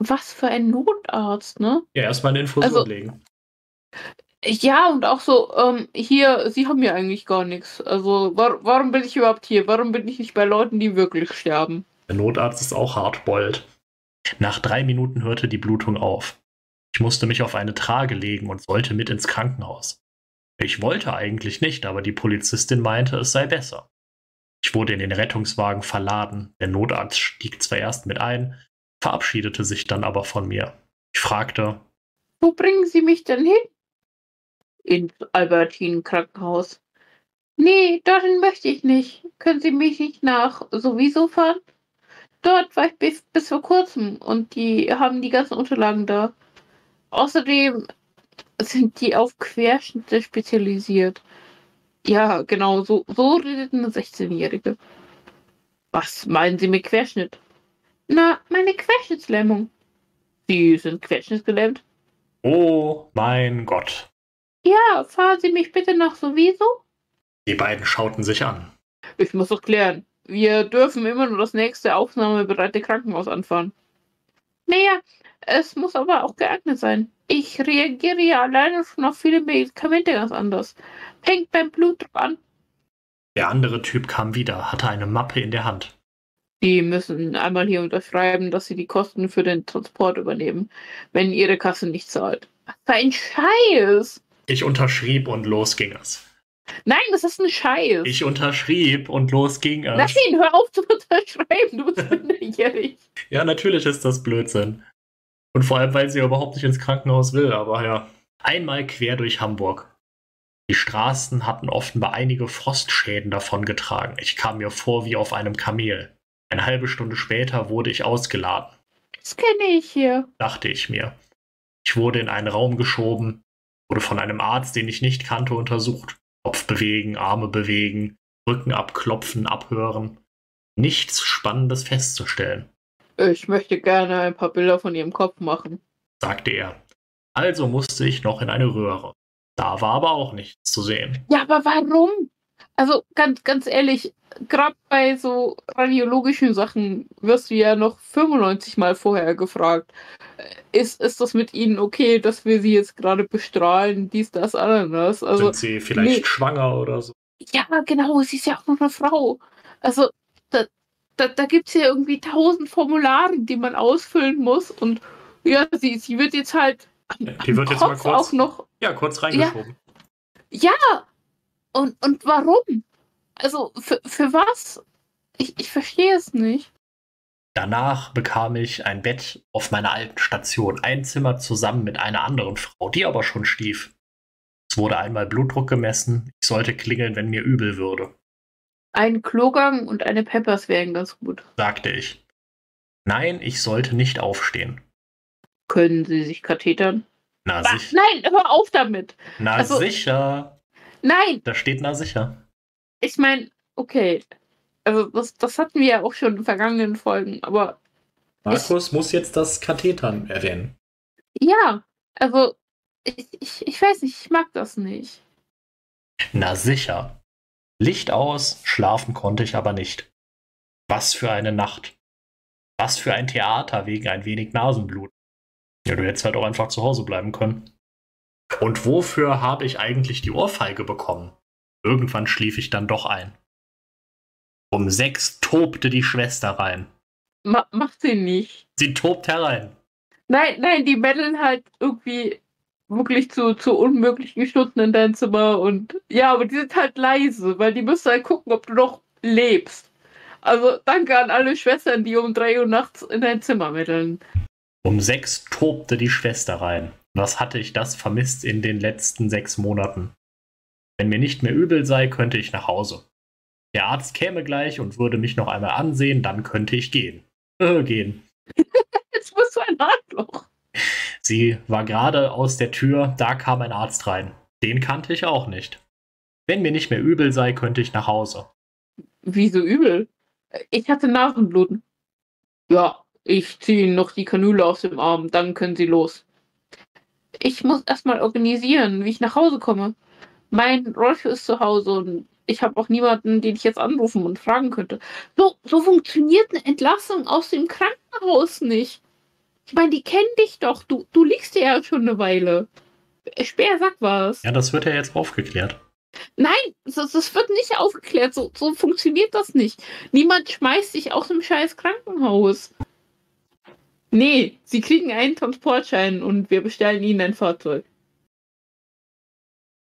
Was für ein Notarzt, ne?
Ja, erstmal eine Infusion
Also-
legen.
Ja, und auch so, ähm, hier, Sie haben ja eigentlich gar nichts. Also, war, warum bin ich überhaupt hier? Warum bin ich nicht bei Leuten, die wirklich sterben?
Der Notarzt ist auch hardboiled. Nach drei Minuten hörte die Blutung auf. Ich musste mich auf eine Trage legen und sollte mit ins Krankenhaus. Ich wollte eigentlich nicht, aber die Polizistin meinte, es sei besser. Ich wurde in den Rettungswagen verladen. Der Notarzt stieg zwar erst mit ein, verabschiedete sich dann aber von mir. Ich fragte,
Wo bringen Sie mich denn hin? Ins Albertinen-Krankenhaus. Nee, dorthin möchte ich nicht. Können Sie mich nicht nach sowieso fahren? Dort war ich bis, bis vor kurzem und die haben die ganzen Unterlagen da. Außerdem sind die auf Querschnitte spezialisiert. Ja, genau, so, so redet eine 16-Jährige. Was meinen Sie mit Querschnitt? Na, meine Querschnittslähmung. Sie sind querschnittsgelähmt?
oh mein Gott.
Ja, fahren Sie mich bitte nach sowieso?
Die beiden schauten sich an.
Ich muss doch klären. Wir dürfen immer nur das nächste aufnahmebereite Krankenhaus anfahren. Naja, es muss aber auch geeignet sein. Ich reagiere ja alleine schon auf viele Medikamente ganz anders. Hängt beim Blutdruck an.
Der andere Typ kam wieder, hatte eine Mappe in der Hand.
Die müssen einmal hier unterschreiben, dass sie die Kosten für den Transport übernehmen, wenn ihre Kasse nicht zahlt. Was für ein Scheiß!
Ich unterschrieb und los ging es.
Nein, das ist ein Scheiß.
Ich unterschrieb und los ging es.
Nein, hör auf zu unterschreiben, du bist minderjährig.
Ja, natürlich ist das Blödsinn. Und vor allem, weil sie überhaupt nicht ins Krankenhaus will, aber ja. Einmal quer durch Hamburg. Die Straßen hatten offenbar einige Frostschäden davongetragen. Ich kam mir vor wie auf einem Kamel. Eine halbe Stunde später wurde ich ausgeladen,
Das kenne ich hier.
dachte ich mir. Ich wurde in einen Raum geschoben, wurde von einem Arzt, den ich nicht kannte, untersucht. Kopf bewegen, Arme bewegen, Rücken abklopfen, abhören. Nichts Spannendes festzustellen.
Ich möchte gerne ein paar Bilder von ihrem Kopf machen.
sagte er. Also musste ich noch in eine Röhre. Da war aber auch nichts zu sehen.
Ja, aber warum? Also ganz, ganz ehrlich, gerade bei so radiologischen Sachen wirst du ja noch 95 Mal vorher gefragt. äh, Ist, ist das mit Ihnen okay, dass wir Sie jetzt gerade bestrahlen, dies, das, anderes? Also,
Sind sie vielleicht
nee.
schwanger oder so?
ja, genau, sie ist ja auch noch eine Frau. Also, da, da, da gibt es ja irgendwie tausend Formulare, die man ausfüllen muss. Und ja, sie, sie wird jetzt halt am,
Die wird
am
jetzt mal kurz-
auch noch
Ja, kurz reingeschoben.
Ja, und, und warum? Also, für, für was? Ich, ich verstehe es nicht.
Danach bekam ich ein Bett auf meiner alten Station, ein Zimmer zusammen mit einer anderen Frau, die aber schon stief. Es wurde einmal Blutdruck gemessen. Ich sollte klingeln, wenn mir übel würde,
Ein Klogang und eine Peppers wären ganz gut.
sagte ich. Nein, ich sollte nicht aufstehen.
Können Sie sich kathetern?
Na,
Bah,
sich,
nein, hör auf damit.
na
also-
sicher.
Nein,
Da steht na sicher.
ich meine, okay. Also, das, das hatten wir ja auch schon in vergangenen Folgen, aber
Markus muss jetzt das Kathetern erwähnen.
ja, also, ich, ich, ich weiß nicht, ich mag das nicht.
Na sicher. Licht aus, schlafen konnte ich aber nicht. Was für eine Nacht. Was für ein Theater wegen ein wenig Nasenblut. Ja, du hättest halt auch einfach zu Hause bleiben können. Und wofür habe ich eigentlich die Ohrfeige bekommen? Irgendwann schlief ich dann doch ein. Um sechs tobte die Schwester rein.
Ma macht sie nicht.
Sie tobt herein.
Nein, nein, die betteln halt irgendwie wirklich zu, zu unmöglichen Stunden in dein Zimmer und ja, aber die sind halt leise, weil die müssen halt gucken, ob du noch lebst. Also danke an alle Schwestern, die um 3 Uhr nachts in dein Zimmer mitteln.
Um sechs tobte die Schwester rein. Was hatte ich das vermisst in den letzten sechs Monaten? Wenn mir nicht mehr übel sei, könnte ich nach Hause. Der Arzt käme gleich und würde mich noch einmal ansehen, dann könnte ich gehen. Äh, gehen.
Jetzt bist du ein Arschloch.
Sie war gerade aus der Tür, da kam ein Arzt rein. Den kannte ich auch nicht. Wenn mir nicht mehr übel sei, könnte ich nach Hause.
Wieso übel? Ich hatte Nasenbluten. Ja, ich ziehe noch die Kanüle aus dem Arm, dann können Sie los. Ich muss erstmal organisieren, wie ich nach Hause komme. Mein Rolf ist zu Hause und ich habe auch niemanden, den ich jetzt anrufen und fragen könnte. So, so funktioniert eine Entlassung aus dem Krankenhaus nicht. Ich meine, die kennen dich doch. Du, du liegst ja schon eine Weile. Speer, sag was.
Ja, das wird ja jetzt aufgeklärt.
Nein, das, das wird nicht aufgeklärt. So, so funktioniert das nicht. Niemand schmeißt dich aus dem scheiß Krankenhaus. Nee, sie kriegen einen Transportschein und wir bestellen ihnen ein Fahrzeug.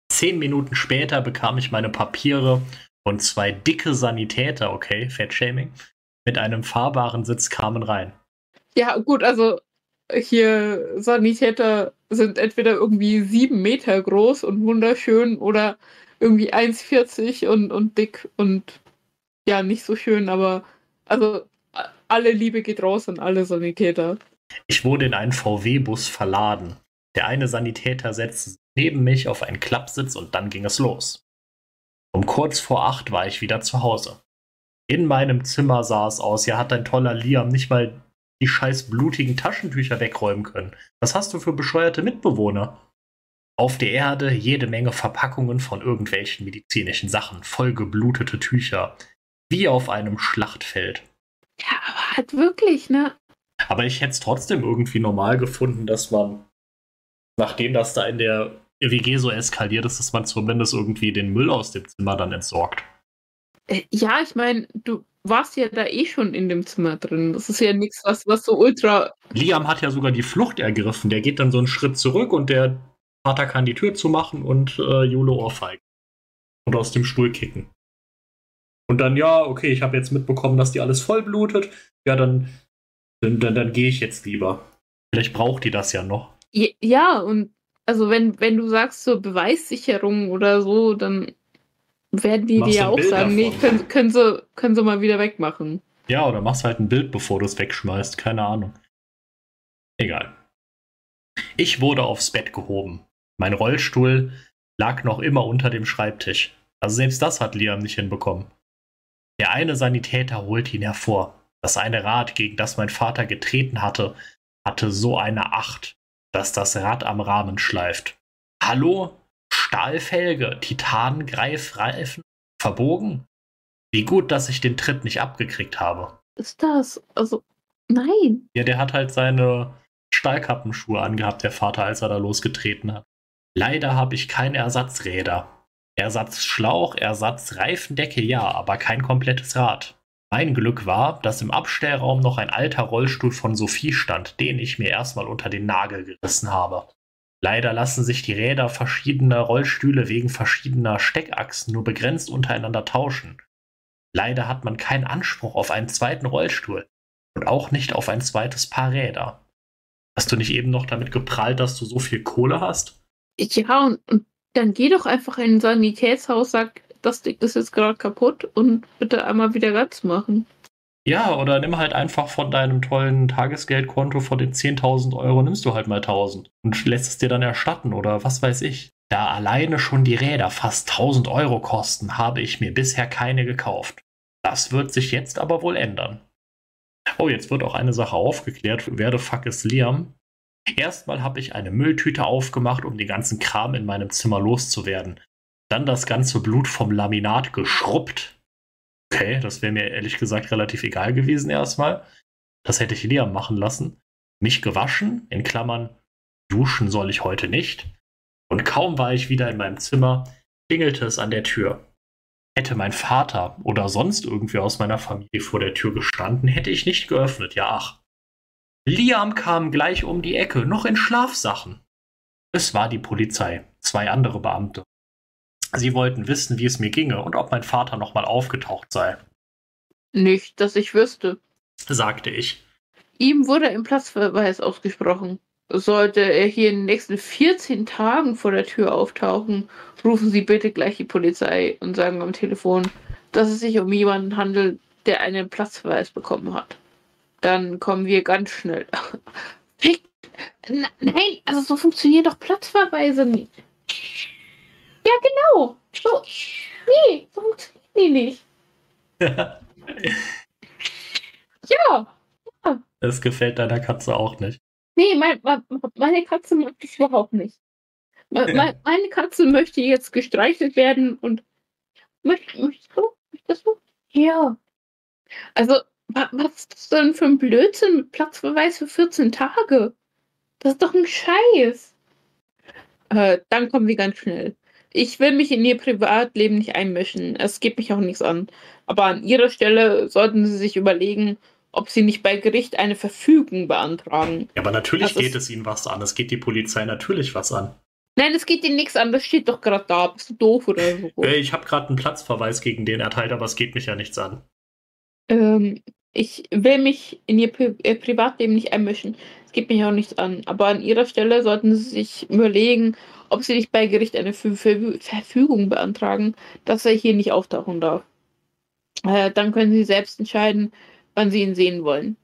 Zehn Minuten später bekam ich meine Papiere und zwei dicke Sanitäter, okay, Fettshaming, mit einem fahrbaren Sitz kamen rein.
Ja, gut, also hier Sanitäter sind entweder irgendwie sieben Meter groß und wunderschön oder irgendwie 1,40 und, und dick und ja, nicht so schön, aber also alle Liebe geht raus an alle Sanitäter.
Ich wurde in einen VW-Bus verladen. Der eine Sanitäter setzte sich neben mich auf einen Klappsitz und dann ging es los. Um kurz vor acht war ich wieder zu Hause. In meinem Zimmer sah es aus, ja hat dein toller Liam nicht mal die scheiß blutigen Taschentücher wegräumen können. Was hast du für bescheuerte Mitbewohner? Auf der Erde jede Menge Verpackungen von irgendwelchen medizinischen Sachen, vollgeblutete Tücher, wie auf einem Schlachtfeld.
Ja, aber halt wirklich, ne?
Aber ich hätte es trotzdem irgendwie normal gefunden, dass man, nachdem das da in der WG so eskaliert ist, dass man zumindest irgendwie den Müll aus dem Zimmer dann entsorgt.
Äh, ja, ich meine, du warst ja da eh schon in dem Zimmer drin. Das ist ja nichts, was, was so ultra.
Liam hat ja sogar die Flucht ergriffen. Der geht dann so einen Schritt zurück und der Vater kann die Tür zumachen und äh, Jule ohrfeigen. Und aus dem Stuhl kicken. Und dann, ja, okay, ich habe jetzt mitbekommen, dass die alles voll blutet. Ja, dann, dann, dann, dann gehe ich jetzt lieber. Vielleicht braucht die das ja noch.
Ja, und also wenn, wenn du sagst zur Beweissicherung oder so, dann werden die dir
ein
auch sagen, nee,
davon?
können, können, sie, können sie mal wieder wegmachen.
Ja, oder machst halt ein Bild, bevor du es wegschmeißt. Keine Ahnung. Egal. Ich wurde aufs Bett gehoben. Mein Rollstuhl lag noch immer unter dem Schreibtisch. Also selbst das hat Liam nicht hinbekommen. Der eine Sanitäter holte ihn hervor. Das eine Rad, gegen das mein Vater getreten hatte, hatte so eine Acht, dass das Rad am Rahmen schleift. Hallo? Stahlfelge, Titangreifreifen, verbogen? Wie gut, dass ich den Tritt nicht abgekriegt habe.
Ist das? Also, nein.
Ja, der hat halt seine Stahlkappenschuhe angehabt, der Vater, als er da losgetreten hat. Leider habe ich keine Ersatzräder. Ersatzschlauch, Ersatzreifendecke ja, aber kein komplettes Rad. Mein Glück war, dass im Abstellraum noch ein alter Rollstuhl von Sophie stand, den ich mir erstmal unter den Nagel gerissen habe. Leider lassen sich die Räder verschiedener Rollstühle wegen verschiedener Steckachsen nur begrenzt untereinander tauschen. Leider hat man keinen Anspruch auf einen zweiten Rollstuhl und auch nicht auf ein zweites Paar Räder. Hast du nicht eben noch damit geprahlt, dass du so viel Kohle hast?
Ja, und, und dann geh doch einfach in ein Sanitätshaus, sag, das Ding ist jetzt gerade kaputt und bitte einmal wieder ganz machen.
Ja, oder nimm halt einfach von deinem tollen Tagesgeldkonto von den 10.000 Euro, nimmst du halt mal 1.000 und lässt es dir dann erstatten oder was weiß ich. Da alleine schon die Räder fast 1.000 Euro kosten, habe ich mir bisher keine gekauft. Das wird sich jetzt aber wohl ändern. Oh, jetzt wird auch eine Sache aufgeklärt. Wer the fuck ist Liam? Erstmal habe ich eine Mülltüte aufgemacht, um den ganzen Kram in meinem Zimmer loszuwerden. Dann das ganze Blut vom Laminat geschrubbt. Okay, das wäre mir ehrlich gesagt relativ egal gewesen erstmal. Das hätte ich Liam machen lassen. Mich gewaschen, in Klammern, duschen soll ich heute nicht. Und kaum war ich wieder in meinem Zimmer, klingelte es an der Tür. Hätte mein Vater oder sonst irgendwer aus meiner Familie vor der Tür gestanden, hätte ich nicht geöffnet, ja ach. Liam kam gleich um die Ecke, noch in Schlafsachen. Es war die Polizei, zwei andere Beamte. Sie wollten wissen, wie es mir ginge und ob mein Vater nochmal aufgetaucht sei.
Nicht, dass ich wüsste.
sagte ich.
Ihm wurde ein Platzverweis ausgesprochen. Sollte er hier in den nächsten 14 Tagen vor der Tür auftauchen, rufen Sie bitte gleich die Polizei und sagen am Telefon, dass es sich um jemanden handelt, der einen Platzverweis bekommen hat. Dann kommen wir ganz schnell. Nein, also so funktionieren doch Platzverweise nicht. Ja, genau. So, nee, so funktionieren die nicht. Ja,
Es gefällt deiner Katze auch nicht.
Nee, mein, mein, meine Katze mag ich überhaupt nicht. Me- me- Meine Katze möchte jetzt gestreichelt werden und möchte, möchtest du? Möchtest du? Ja. Also, wa- was ist das denn für ein Blödsinn mit Platzverweis für 14 Tage? Das ist doch ein Scheiß. Äh, dann kommen wir ganz schnell. Ich will mich in ihr Privatleben nicht einmischen. Es geht mich auch nichts an. Aber an ihrer Stelle sollten Sie sich überlegen, ob Sie nicht bei Gericht eine Verfügung beantragen.
Ja, aber natürlich
Das
geht es ihnen was an. Es geht die Polizei natürlich was an.
Nein, es geht dir nichts an. Das steht doch gerade da. Bist du doof oder so?
Äh, ich habe gerade einen Platzverweis gegen den erteilt, aber es geht mich ja nichts an.
Ähm, ich will mich in ihr Pri äh, Privatleben nicht einmischen. Es geht mich auch nichts an. Aber an ihrer Stelle sollten sie sich überlegen, ob sie nicht bei Gericht eine Ver Ver Verfügung beantragen, dass er hier nicht auftauchen darf. Äh, dann können sie selbst entscheiden, wann sie ihn sehen wollen.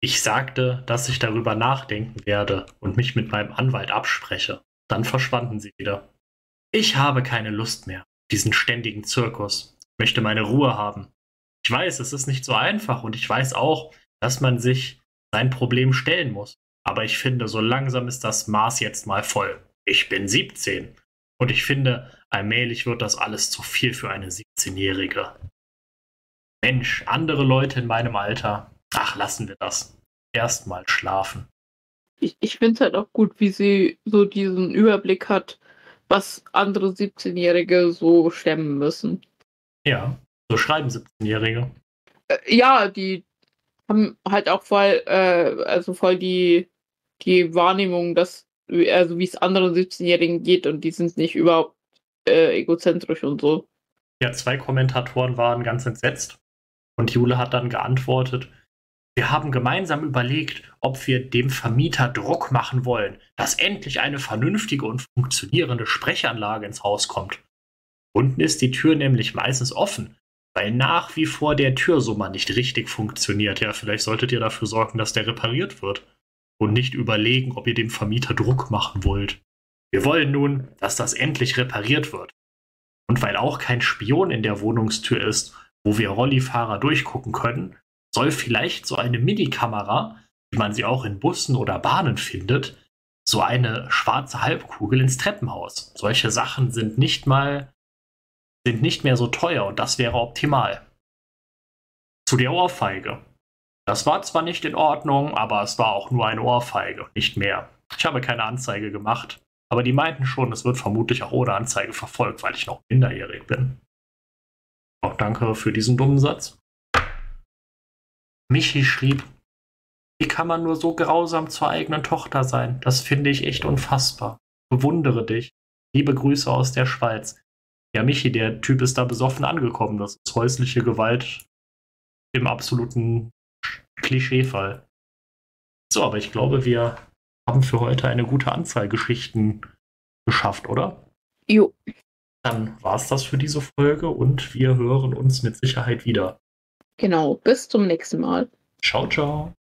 Ich sagte, dass ich darüber nachdenken werde und mich mit meinem Anwalt abspreche. Dann verschwanden sie wieder. Ich habe keine Lust mehr. Diesen ständigen Zirkus. Ich möchte meine Ruhe haben. Ich weiß, es ist nicht so einfach und ich weiß auch, dass man sich sein Problem stellen muss. Aber ich finde, so langsam ist das Maß jetzt mal voll. Ich bin 17. Und ich finde, allmählich wird das alles zu viel für eine 17-Jährige. Mensch, andere Leute in meinem Alter. Ach, lassen wir das. Erstmal schlafen.
Ich, ich finde es halt auch gut, wie sie so diesen Überblick hat, was andere 17-Jährige so stemmen müssen.
Ja, so schreiben 17-Jährige.
Äh, ja, die haben halt auch voll, äh, also voll die, die Wahrnehmung, dass, also wie es anderen 17-Jährigen geht und die sind nicht überhaupt äh, egozentrisch und so.
Ja, zwei Kommentatoren waren ganz entsetzt. Und Jule hat dann geantwortet, wir haben gemeinsam überlegt, ob wir dem Vermieter Druck machen wollen, dass endlich eine vernünftige und funktionierende Sprechanlage ins Haus kommt. Unten ist die Tür nämlich meistens offen, weil nach wie vor der Türsummer nicht richtig funktioniert. Ja, vielleicht solltet ihr dafür sorgen, dass der repariert wird. Und nicht überlegen, ob ihr dem Vermieter Druck machen wollt. Wir wollen nun, dass das endlich repariert wird. Und weil auch kein Spion in der Wohnungstür ist, wo wir Rollifahrer durchgucken können, soll vielleicht so eine Mini-Kamera, wie man sie auch in Bussen oder Bahnen findet, so eine schwarze Halbkugel ins Treppenhaus. Solche Sachen sind nicht mal sind nicht mehr so teuer und das wäre optimal. Zu der Ohrfeige. Das war zwar nicht in Ordnung, aber es war auch nur eine Ohrfeige, nicht mehr. Ich habe keine Anzeige gemacht, aber die meinten schon, es wird vermutlich auch ohne Anzeige verfolgt, weil ich noch minderjährig bin. Auch danke für diesen dummen Satz. Michi schrieb, wie kann man nur so grausam zur eigenen Tochter sein? Das finde ich echt unfassbar. Bewundere dich. Liebe Grüße aus der Schweiz. Ja, Michi, der Typ ist da besoffen angekommen. Das ist häusliche Gewalt im absoluten Klischeefall. So, aber ich glaube, wir haben für heute eine gute Anzahl Geschichten geschafft, oder?
Jo.
Dann war es das für diese Folge und wir hören uns mit Sicherheit wieder.
Genau. Bis zum nächsten Mal.
Ciao, ciao.